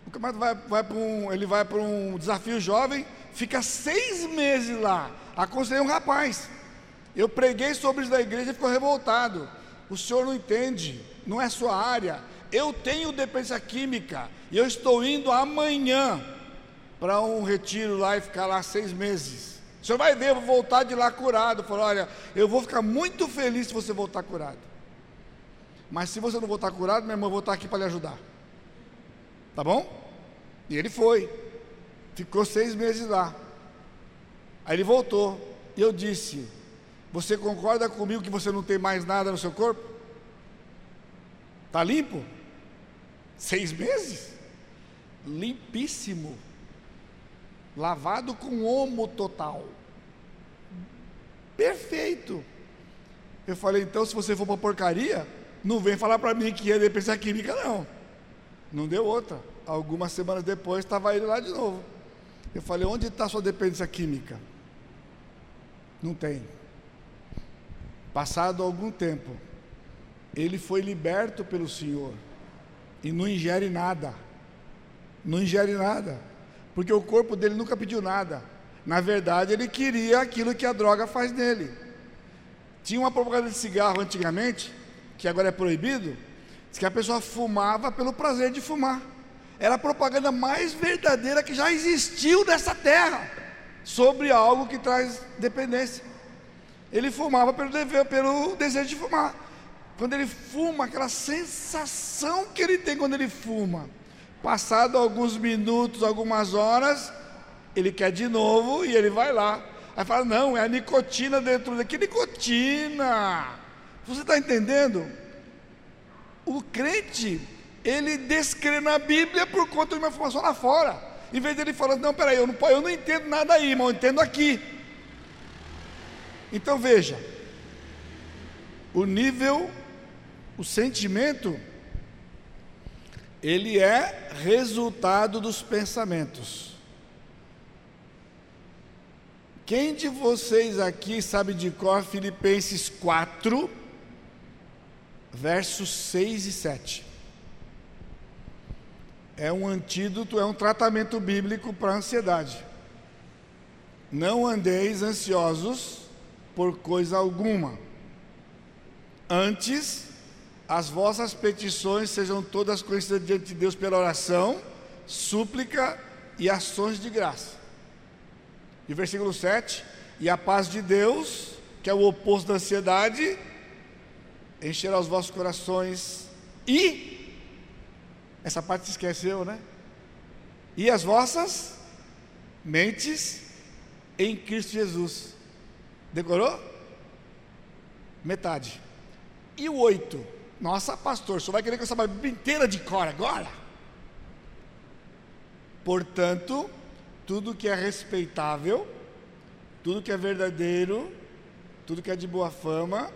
O camarada vai, vai para um, ele vai para um desafio jovem, fica seis meses lá. Aconselhei um rapaz. Eu preguei sobre isso da igreja e ficou revoltado. O senhor não entende, não é sua área. Eu tenho dependência química e eu estou indo amanhã para um retiro lá e ficar lá seis meses. O senhor vai ver, eu vou voltar de lá curado. Falou: olha, eu vou ficar muito feliz se você voltar curado. Mas se você não voltar curado, meu irmão, eu vou estar aqui para lhe ajudar. Tá bom? E ele foi. Ficou seis meses lá. Aí ele voltou. E eu disse: você concorda comigo que você não tem mais nada no seu corpo? Está limpo? Seis meses? Limpíssimo. Lavado com homo total. Perfeito. Eu falei, então, se você for para porcaria, não vem falar para mim que é dependência química, não. Não deu outra. Algumas semanas depois estava ele lá de novo. Eu falei, onde está sua dependência química? Não tem. Passado algum tempo, ele foi liberto pelo Senhor e não ingere nada. Não ingere nada, porque o corpo dele nunca pediu nada. Na verdade, ele queria aquilo que a droga faz nele. Tinha uma propaganda de cigarro antigamente, que agora é proibido, diz que a pessoa fumava pelo prazer de fumar. Era a propaganda mais verdadeira que já existiu nessa terra sobre algo que traz dependência ele fumava pelo, dever, pelo desejo de fumar. Quando ele fuma, aquela sensação que ele tem quando ele fuma, passado alguns minutos, algumas horas, ele quer de novo e ele vai lá. Aí fala: Não, é a nicotina dentro daqui. Nicotina! Você está entendendo? O crente, ele descrê na Bíblia por conta de uma informação lá fora. Em vez dele falar: Não, peraí, eu não, eu não entendo nada aí, mas eu entendo aqui. Então veja, o nível, o sentimento, ele é resultado dos pensamentos. Quem de vocês aqui sabe de cor Filipenses 4, versos 6 e 7? É um antídoto, é um tratamento bíblico para a ansiedade. Não andeis ansiosos por coisa alguma. Antes, as vossas petições sejam todas conhecidas diante de Deus pela oração, súplica e ações de graça. E versículo 7: E a paz de Deus, que é o oposto da ansiedade, encherá os vossos corações e. Essa parte se esqueceu, né? E as vossas mentes em Cristo Jesus. Decorou? Metade. E o oito? Nossa, pastor, só vai querer que eu saiba a Bíblia inteira de cor agora? Portanto, tudo que é respeitável, tudo que é verdadeiro, tudo que é de boa fama,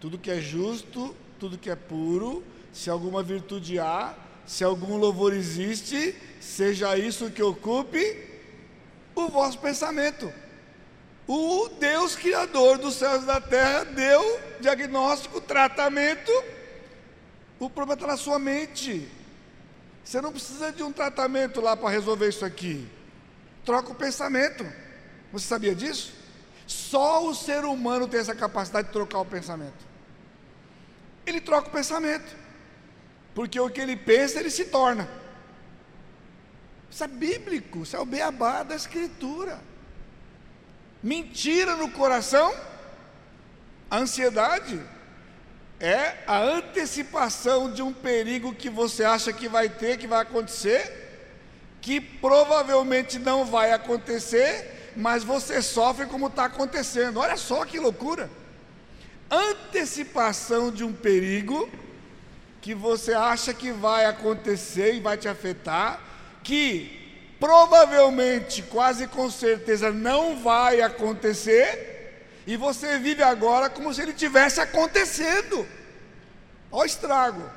tudo que é justo, tudo que é puro, se alguma virtude há, se algum louvor existe, seja isso que ocupe o vosso pensamento. O Deus Criador dos céus e da terra deu diagnóstico, tratamento. O problema está na sua mente. Você não precisa de um tratamento lá para resolver isso aqui. Troca o pensamento. Você sabia disso? Só o ser humano tem essa capacidade de trocar o pensamento. Ele troca o pensamento. Porque o que ele pensa, ele se torna. Isso é bíblico, isso é o beabá da Escritura mentira no coração, a ansiedade é a antecipação de um perigo que você acha que vai ter, que vai acontecer, que provavelmente não vai acontecer, mas você sofre como está acontecendo. Olha só que loucura! Antecipação de um perigo que você acha que vai acontecer e vai te afetar, que provavelmente, quase com certeza, não vai acontecer, e você vive agora como se ele tivesse acontecendo. Olha o estrago.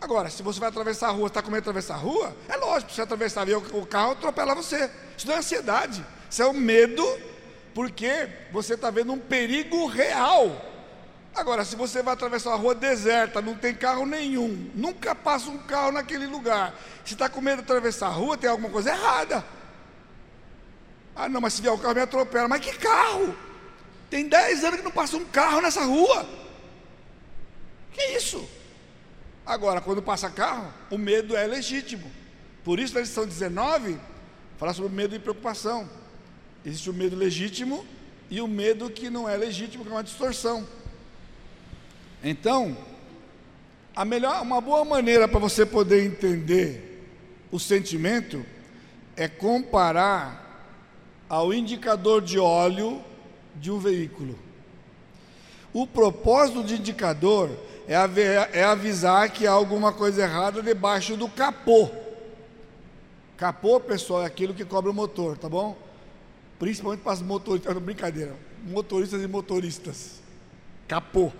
Agora, se você vai atravessar a rua, está com medo de atravessar a rua, é lógico, se atravessar o carro, atropela você. Isso não é ansiedade, isso é o medo, porque você está vendo um perigo real. Agora, se você vai atravessar uma rua deserta, não tem carro nenhum, nunca passa um carro naquele lugar, se está com medo de atravessar a rua, tem alguma coisa errada. Ah, não, mas se vier o carro me atropela. Mas que carro? Tem 10 anos que não passa um carro nessa rua. Que isso? Agora, quando passa carro, o medo é legítimo. Por isso, na lição 19, fala sobre medo e preocupação. Existe o medo legítimo e o medo que não é legítimo, que é uma distorção. Então, a melhor, uma boa maneira para você poder entender o sentimento é comparar ao indicador de óleo de um veículo. O propósito do indicador é, é avisar que há alguma coisa errada debaixo do capô. Capô, pessoal, é aquilo que cobre o motor, tá bom? Principalmente para os motoristas, brincadeira, motoristas e motoristas. Capô.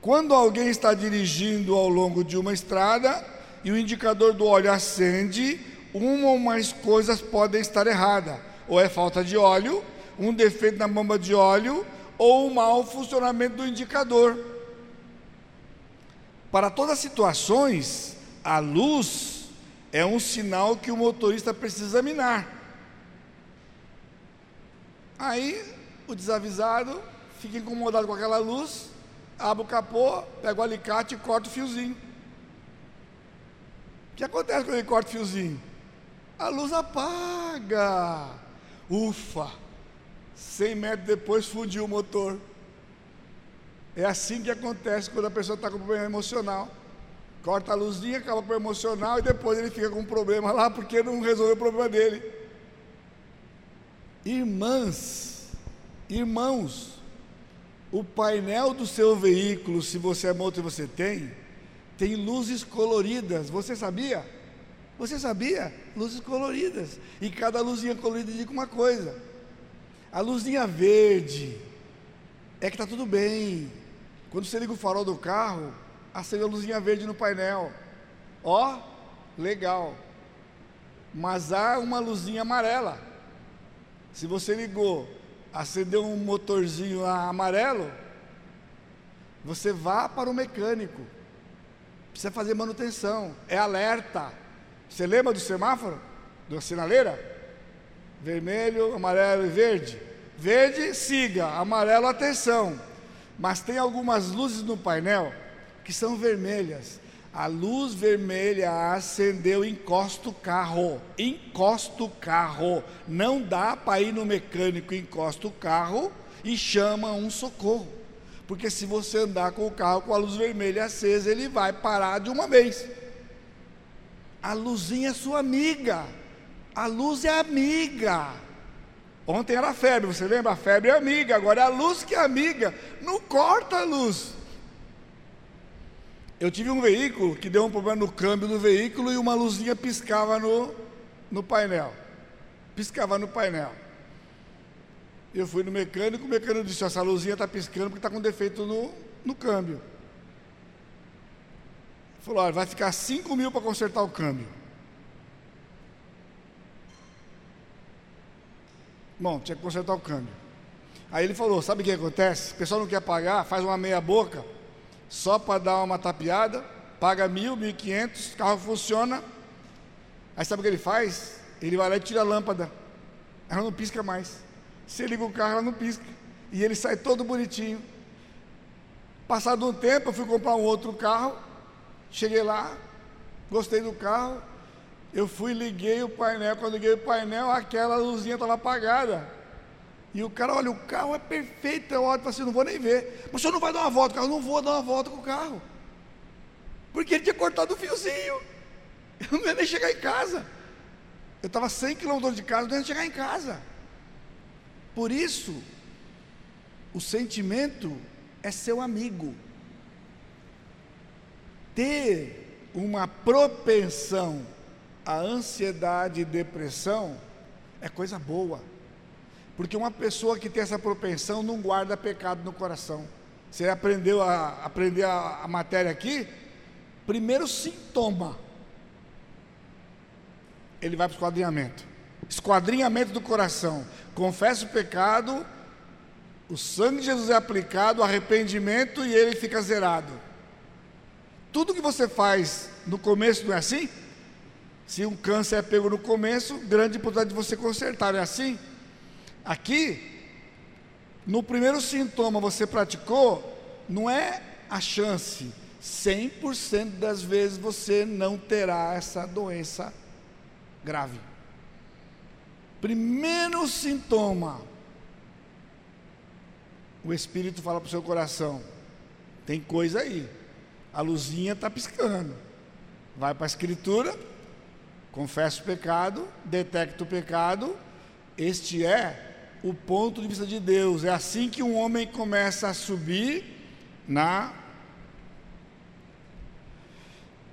Quando alguém está dirigindo ao longo de uma estrada e o indicador do óleo acende, uma ou mais coisas podem estar erradas. Ou é falta de óleo, um defeito na bomba de óleo, ou um mau funcionamento do indicador. Para todas as situações, a luz é um sinal que o motorista precisa examinar. Aí, o desavisado fica incomodado com aquela luz, abre o capô, pega o alicate e corta o fiozinho. O que acontece quando ele corta o fiozinho? A luz apaga. Ufa! 100 metros depois fundiu o motor. É assim que acontece quando a pessoa está com problema emocional. Corta a luzinha, acaba com o emocional e depois ele fica com um problema lá porque não resolveu o problema dele. Irmãs, irmãos, o painel do seu veículo, se você é moto e você tem, tem luzes coloridas. Você sabia? Você sabia? Luzes coloridas. E cada luzinha colorida indica uma coisa. A luzinha verde é que está tudo bem. Quando você liga o farol do carro, acende a luzinha verde no painel. Ó, legal. Mas há uma luzinha amarela. Se você ligou acendeu um motorzinho amarelo, você vá para o mecânico. Precisa fazer manutenção. É alerta. Você lembra do semáforo? Da sinaleira? Vermelho, amarelo e verde. Verde, siga. Amarelo, atenção. Mas tem algumas luzes no painel que são vermelhas. A luz vermelha acendeu, encosta o carro. Encosta o carro. Não dá para ir no mecânico, encosta o carro e chama um socorro. Porque se você andar com o carro com a luz vermelha acesa, ele vai parar de uma vez. A luzinha é sua amiga. A luz é amiga. Ontem era febre, você lembra? A febre é amiga, agora é a luz que é amiga. Não corta a luz. Eu tive um veículo que deu um problema no câmbio do veículo e uma luzinha piscava no, no painel. Piscava no painel. Eu fui no mecânico, o mecânico disse: essa luzinha está piscando porque está com defeito no, no câmbio. Ele falou: olha, vai ficar 5 mil para consertar o câmbio. Bom, tinha que consertar o câmbio. Aí ele falou: sabe o que acontece? O pessoal não quer pagar, faz uma meia boca só para dar uma tapeada, paga mil, mil e quinhentos, o carro funciona. Aí sabe o que ele faz? Ele vai lá e tira a lâmpada. Ela não pisca mais. Você liga o carro, ela não pisca. E ele sai todo bonitinho. Passado um tempo, eu fui comprar um outro carro. Cheguei lá, gostei do carro. Eu fui, liguei o painel. Quando liguei o painel, aquela luzinha estava apagada. E o cara, olha, o carro é perfeito, eu olho e assim, não vou nem ver. Mas o senhor não vai dar uma volta com o carro? Não vou dar uma volta com o carro. Porque ele tinha cortado o fiozinho. Eu não ia nem chegar em casa. Eu estava 100 quilômetros de casa, não ia chegar em casa. Por isso, o sentimento é seu amigo. Ter uma propensão à ansiedade e depressão é coisa boa. Porque uma pessoa que tem essa propensão não guarda pecado no coração. Você aprendeu a aprender a, a matéria aqui? Primeiro sintoma. Ele vai para o esquadrinhamento. Esquadrinhamento do coração. Confessa o pecado, o sangue de Jesus é aplicado, arrependimento e ele fica zerado. Tudo que você faz no começo não é assim? Se um câncer é pego no começo, grande possibilidade de você consertar, é assim? Aqui, no primeiro sintoma você praticou, não é a chance, 100% das vezes você não terá essa doença grave. Primeiro sintoma, o Espírito fala para o seu coração: tem coisa aí, a luzinha está piscando. Vai para a Escritura, confessa o pecado, detecta o pecado. Este é o ponto de vista de Deus. É assim que um homem começa a subir na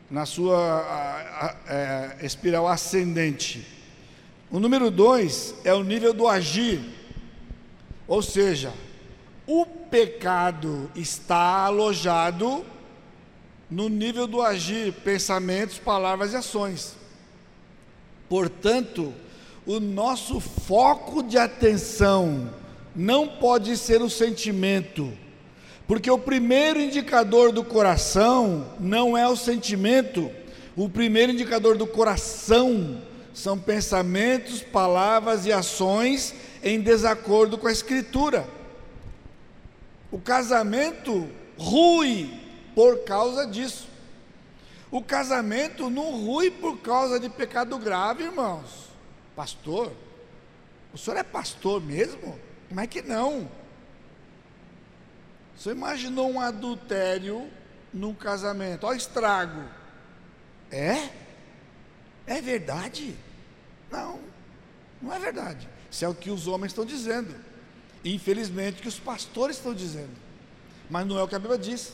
na sua a, a, é, espiral ascendente. O número dois é o nível do agir, ou seja, o pecado está alojado no nível do agir, pensamentos, palavras e ações. Portanto, o nosso foco de atenção não pode ser o sentimento, porque o primeiro indicador do coração não é o sentimento, o primeiro indicador do coração são pensamentos, palavras e ações em desacordo com a Escritura. O casamento rui por causa disso. O casamento não rui por causa de pecado grave, irmãos. Pastor, o senhor é pastor mesmo? Como é que não? Você imaginou um adultério num casamento? Olha estrago. É? É verdade? Não, não é verdade. Isso é o que os homens estão dizendo. Infelizmente, que os pastores estão dizendo, mas não é o que a Bíblia diz.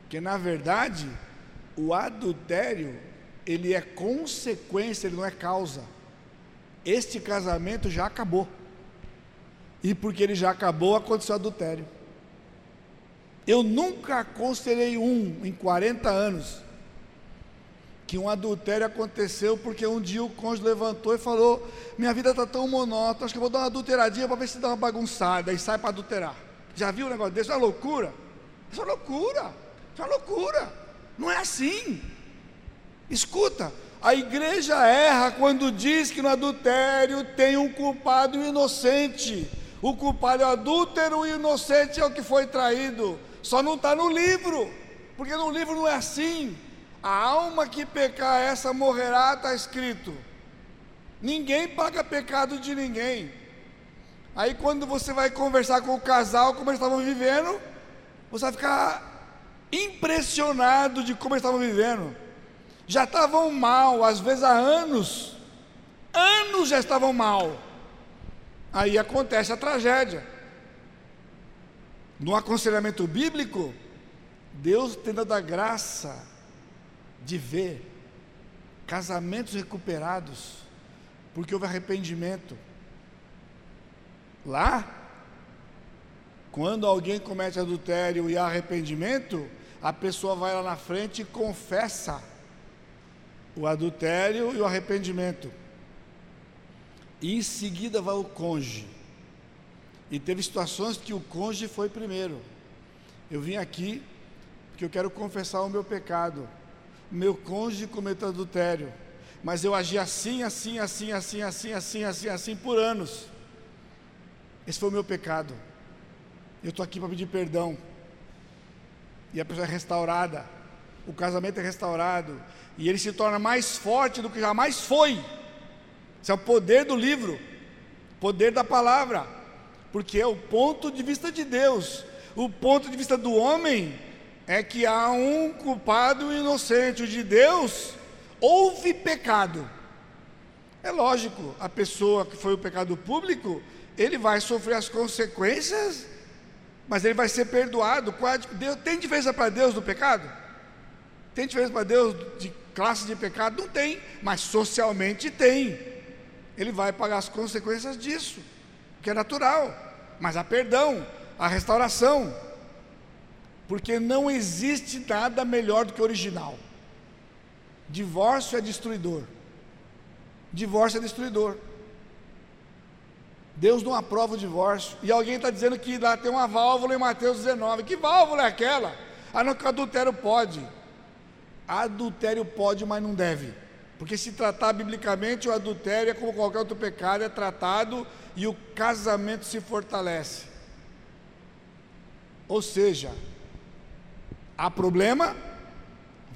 Porque na verdade, o adultério, ele é consequência, ele não é causa. Este casamento já acabou. E porque ele já acabou, aconteceu adultério. Eu nunca aconselhei um em 40 anos que um adultério aconteceu porque um dia o cônjuge levantou e falou: Minha vida está tão monótona, acho que eu vou dar uma adulteradinha para ver se dá uma bagunçada e sai para adulterar. Já viu um negócio desse? É uma loucura? Isso é loucura, isso é loucura. Não é assim. Escuta, a igreja erra quando diz que no adultério tem um culpado e um inocente. O culpado é o adúltero e o inocente é o que foi traído. Só não está no livro, porque no livro não é assim. A alma que pecar essa morrerá, está escrito. Ninguém paga pecado de ninguém. Aí quando você vai conversar com o casal, como eles estavam vivendo, você vai ficar impressionado de como eles estavam vivendo. Já estavam mal, às vezes há anos. Anos já estavam mal. Aí acontece a tragédia. No aconselhamento bíblico, Deus tenta dar graça de ver casamentos recuperados, porque houve arrependimento. Lá, quando alguém comete adultério e há arrependimento, a pessoa vai lá na frente e confessa o adultério e o arrependimento. E em seguida vai o cônjuge. E teve situações que o cônjuge foi primeiro. Eu vim aqui porque eu quero confessar o meu pecado meu cônjuge cometeu adultério, mas eu agi assim, assim, assim, assim, assim, assim, assim, assim por anos. Esse foi o meu pecado. Eu estou aqui para pedir perdão. E a pessoa é restaurada. O casamento é restaurado. E ele se torna mais forte do que jamais foi. Isso é o poder do livro, poder da palavra. Porque é o ponto de vista de Deus. O ponto de vista do homem é que há um culpado inocente. O de Deus houve pecado. É lógico, a pessoa que foi o pecado público, ele vai sofrer as consequências, mas ele vai ser perdoado. Deus, tem diferença para Deus do pecado? Tem diferença para Deus de classe de pecado? Não tem, mas socialmente tem. Ele vai pagar as consequências disso, que é natural. Mas há perdão, há restauração, porque não existe nada melhor do que o original. Divórcio é destruidor. Divórcio é destruidor. Deus não aprova o divórcio. E alguém está dizendo que lá tem uma válvula em Mateus 19. Que válvula é aquela? Ah, não, que adultério pode. Adultério pode, mas não deve. Porque se tratar biblicamente, o adultério é como qualquer outro pecado, é tratado e o casamento se fortalece. Ou seja, há problema,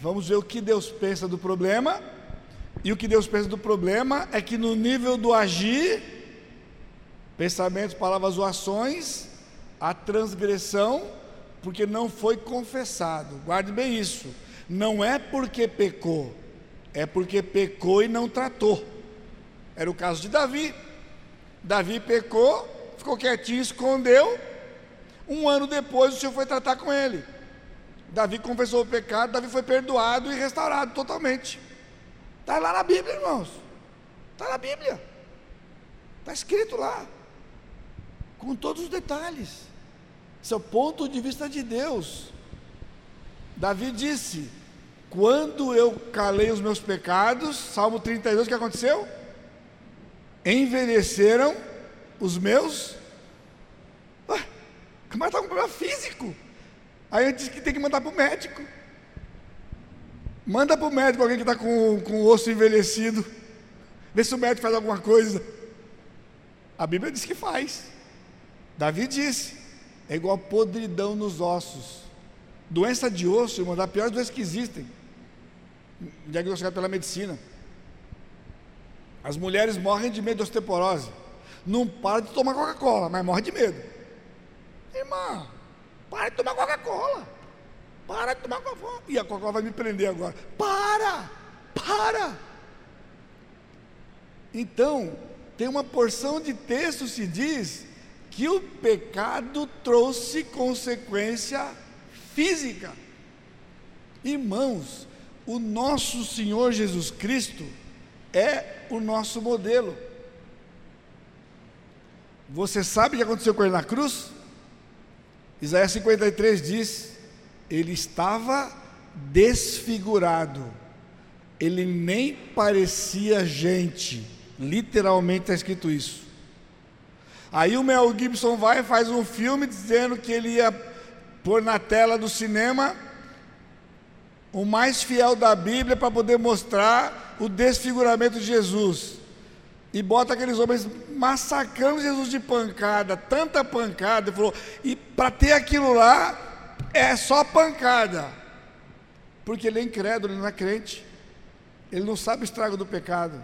vamos ver o que Deus pensa do problema e o que Deus pensa do problema é que no nível do agir, pensamentos, palavras ou ações, a transgressão, porque não foi confessado. Guarde bem isso. Não é porque pecou, é porque pecou e não tratou. Era o caso de Davi. Davi pecou, ficou quietinho, escondeu. Um ano depois o Senhor foi tratar com ele. Davi confessou o pecado, Davi foi perdoado e restaurado totalmente. Está lá na Bíblia, irmãos. Está na Bíblia. Está escrito lá. Com todos os detalhes. Esse é ponto de vista de Deus. Davi disse: Quando eu calei os meus pecados, Salmo 32, o que aconteceu? Envelheceram os meus. Ué, o camarada está com problema físico. Aí ele disse que tem que mandar para o médico. Manda para o médico alguém que está com, com o osso envelhecido. Vê se o médico faz alguma coisa. A Bíblia diz que faz. Davi disse: é igual podridão nos ossos. Doença de osso, irmão, da pior doença que existem. Diagnosticada pela medicina. As mulheres morrem de medo de osteoporose. Não para de tomar Coca-Cola, mas morre de medo. Irmã, para de tomar Coca-Cola. Para de tomar Coca-Cola. E a Coca-Cola vai me prender agora. Para! Para! Então, tem uma porção de texto se diz que o pecado trouxe consequência física. Irmãos, o nosso Senhor Jesus Cristo é o nosso modelo. Você sabe o que aconteceu com ele na cruz? Isaías 53 diz: ele estava desfigurado, ele nem parecia gente, literalmente está escrito isso. Aí o Mel Gibson vai e faz um filme dizendo que ele ia pôr na tela do cinema o mais fiel da Bíblia para poder mostrar o desfiguramento de Jesus. E bota aqueles homens massacrando Jesus de pancada, tanta pancada, ele falou, e para ter aquilo lá, é só pancada, porque ele é incrédulo, ele não é crente, ele não sabe o estrago do pecado.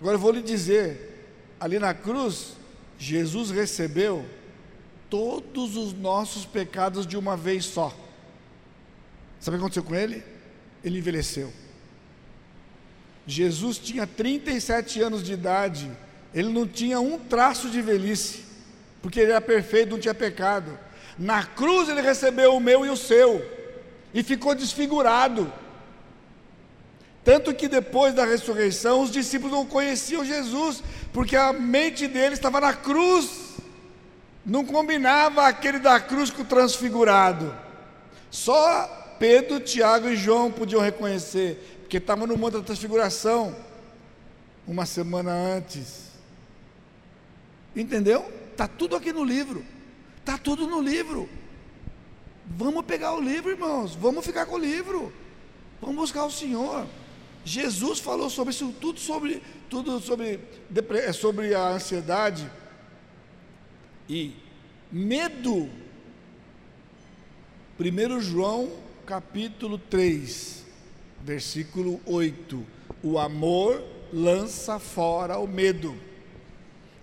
Agora eu vou lhe dizer: ali na cruz, Jesus recebeu todos os nossos pecados de uma vez só. Sabe o que aconteceu com ele? Ele envelheceu. Jesus tinha 37 anos de idade, ele não tinha um traço de velhice, porque ele era perfeito, não tinha pecado. Na cruz ele recebeu o meu e o seu, e ficou desfigurado. Tanto que depois da ressurreição, os discípulos não conheciam Jesus, porque a mente deles estava na cruz, não combinava aquele da cruz com o transfigurado. Só Pedro, Tiago e João podiam reconhecer, porque estavam no monte da transfiguração, uma semana antes. Entendeu? Está tudo aqui no livro. Está tudo no livro. Vamos pegar o livro, irmãos. Vamos ficar com o livro. Vamos buscar o Senhor. Jesus falou sobre isso, tudo sobre, tudo sobre, é sobre a ansiedade e medo. 1 João capítulo 3, versículo 8. O amor lança fora o medo.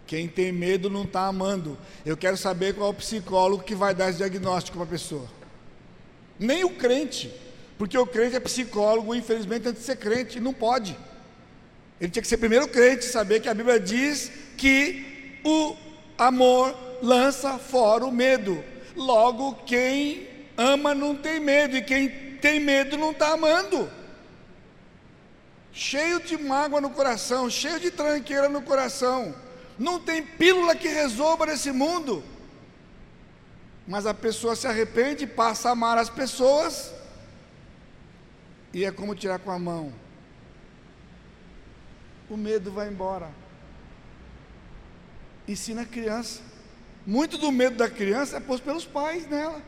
Quem tem medo não está amando. Eu quero saber qual é o psicólogo que vai dar esse diagnóstico para a pessoa. Nem o crente. Porque o crente é psicólogo, infelizmente, antes de ser crente, não pode. Ele tinha que ser primeiro crente, saber que a Bíblia diz que o amor lança fora o medo. Logo, quem ama não tem medo, e quem tem medo não está amando. Cheio de mágoa no coração, cheio de tranqueira no coração. Não tem pílula que resolva nesse mundo. Mas a pessoa se arrepende, passa a amar as pessoas, e é como tirar com a mão. O medo vai embora. Ensina a criança. Muito do medo da criança é posto pelos pais nela.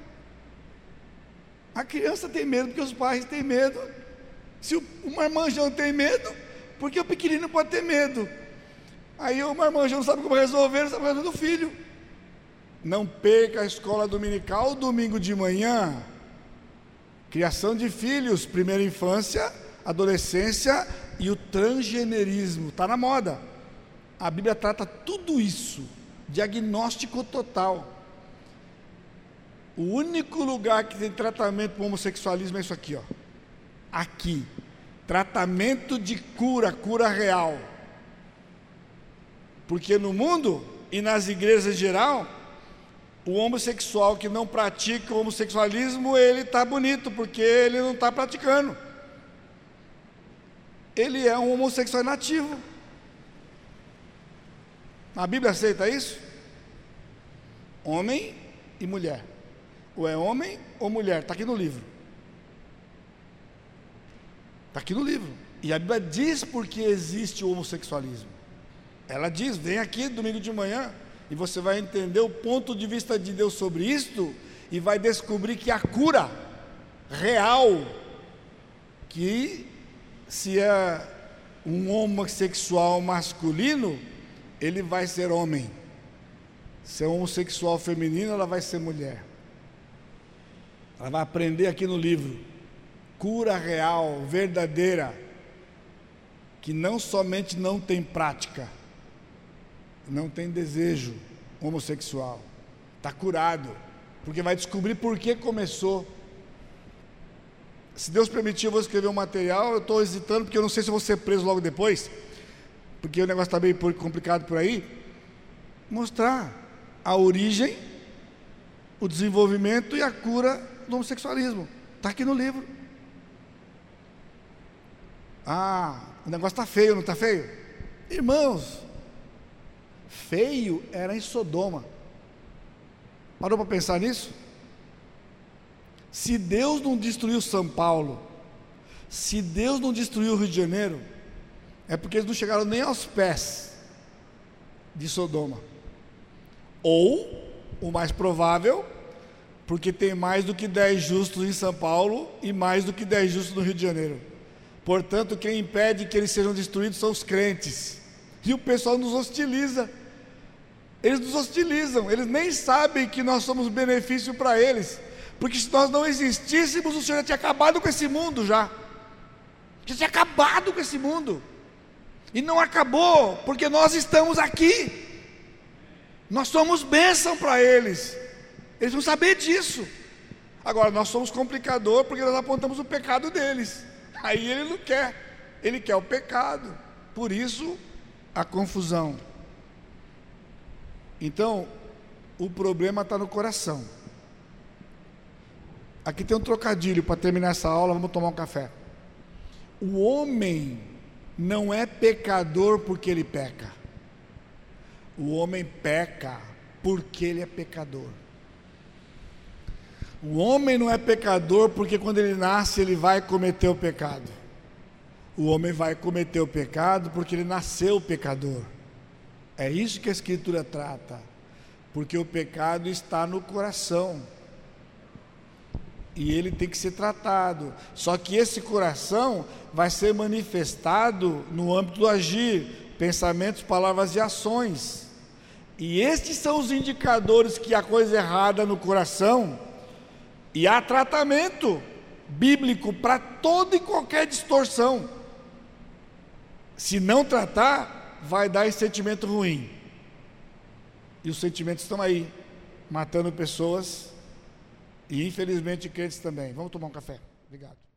A criança tem medo porque os pais têm medo. Se o, marmanjão tem medo, porque o pequenino pode ter medo. Aí o marmanjão não sabe como resolver, sabe resolver do filho. Não perca a escola dominical domingo de manhã. Criação de filhos, primeira infância, adolescência e o transgenerismo. Está na moda. A Bíblia trata tudo isso diagnóstico total. O único lugar que tem tratamento para homossexualismo é isso aqui, ó. Aqui. Tratamento de cura, cura real. Porque no mundo e nas igrejas em geral, o homossexual que não pratica o homossexualismo, ele está bonito, porque ele não está praticando. Ele é um homossexual nativo. A Bíblia aceita isso? Homem e mulher. Ou é homem ou mulher, está aqui no livro. Está aqui no livro. E a Bíblia diz porque existe o homossexualismo. Ela diz: vem aqui domingo de manhã e você vai entender o ponto de vista de Deus sobre isto e vai descobrir que a cura real, que se é um homossexual masculino, ele vai ser homem. Se é homossexual feminino, ela vai ser mulher. Ela vai aprender aqui no livro. Cura real, verdadeira, que não somente não tem prática, não tem desejo homossexual. Está curado, porque vai descobrir por que começou. Se Deus permitir, eu vou escrever um material. Eu estou hesitando, porque eu não sei se vou ser preso logo depois porque o negócio está bem complicado por aí, mostrar a origem, o desenvolvimento e a cura do homossexualismo. Está aqui no livro. Ah, o negócio está feio, não está feio? Irmãos, feio era em Sodoma. Parou para pensar nisso? Se Deus não destruiu São Paulo, se Deus não destruiu o Rio de Janeiro, é porque eles não chegaram nem aos pés de Sodoma. Ou, o mais provável, porque tem mais do que 10 justos em São Paulo e mais do que 10 justos no Rio de Janeiro. Portanto, quem impede que eles sejam destruídos são os crentes. E o pessoal nos hostiliza. Eles nos hostilizam, eles nem sabem que nós somos benefício para eles. Porque se nós não existíssemos, o Senhor já tinha acabado com esse mundo já. Já tinha acabado com esse mundo. E não acabou, porque nós estamos aqui. Nós somos bênção para eles. Eles vão saber disso. Agora, nós somos complicador porque nós apontamos o pecado deles. Aí ele não quer. Ele quer o pecado. Por isso, a confusão. Então, o problema está no coração. Aqui tem um trocadilho para terminar essa aula, vamos tomar um café. O homem não é pecador porque ele peca. O homem peca porque ele é pecador. O homem não é pecador porque quando ele nasce ele vai cometer o pecado. O homem vai cometer o pecado porque ele nasceu pecador. É isso que a Escritura trata. Porque o pecado está no coração e ele tem que ser tratado. Só que esse coração vai ser manifestado no âmbito do agir, pensamentos, palavras e ações. E estes são os indicadores que há coisa errada no coração e há tratamento bíblico para toda e qualquer distorção. Se não tratar, vai dar esse sentimento ruim. E os sentimentos estão aí, matando pessoas e infelizmente crentes também. Vamos tomar um café. Obrigado.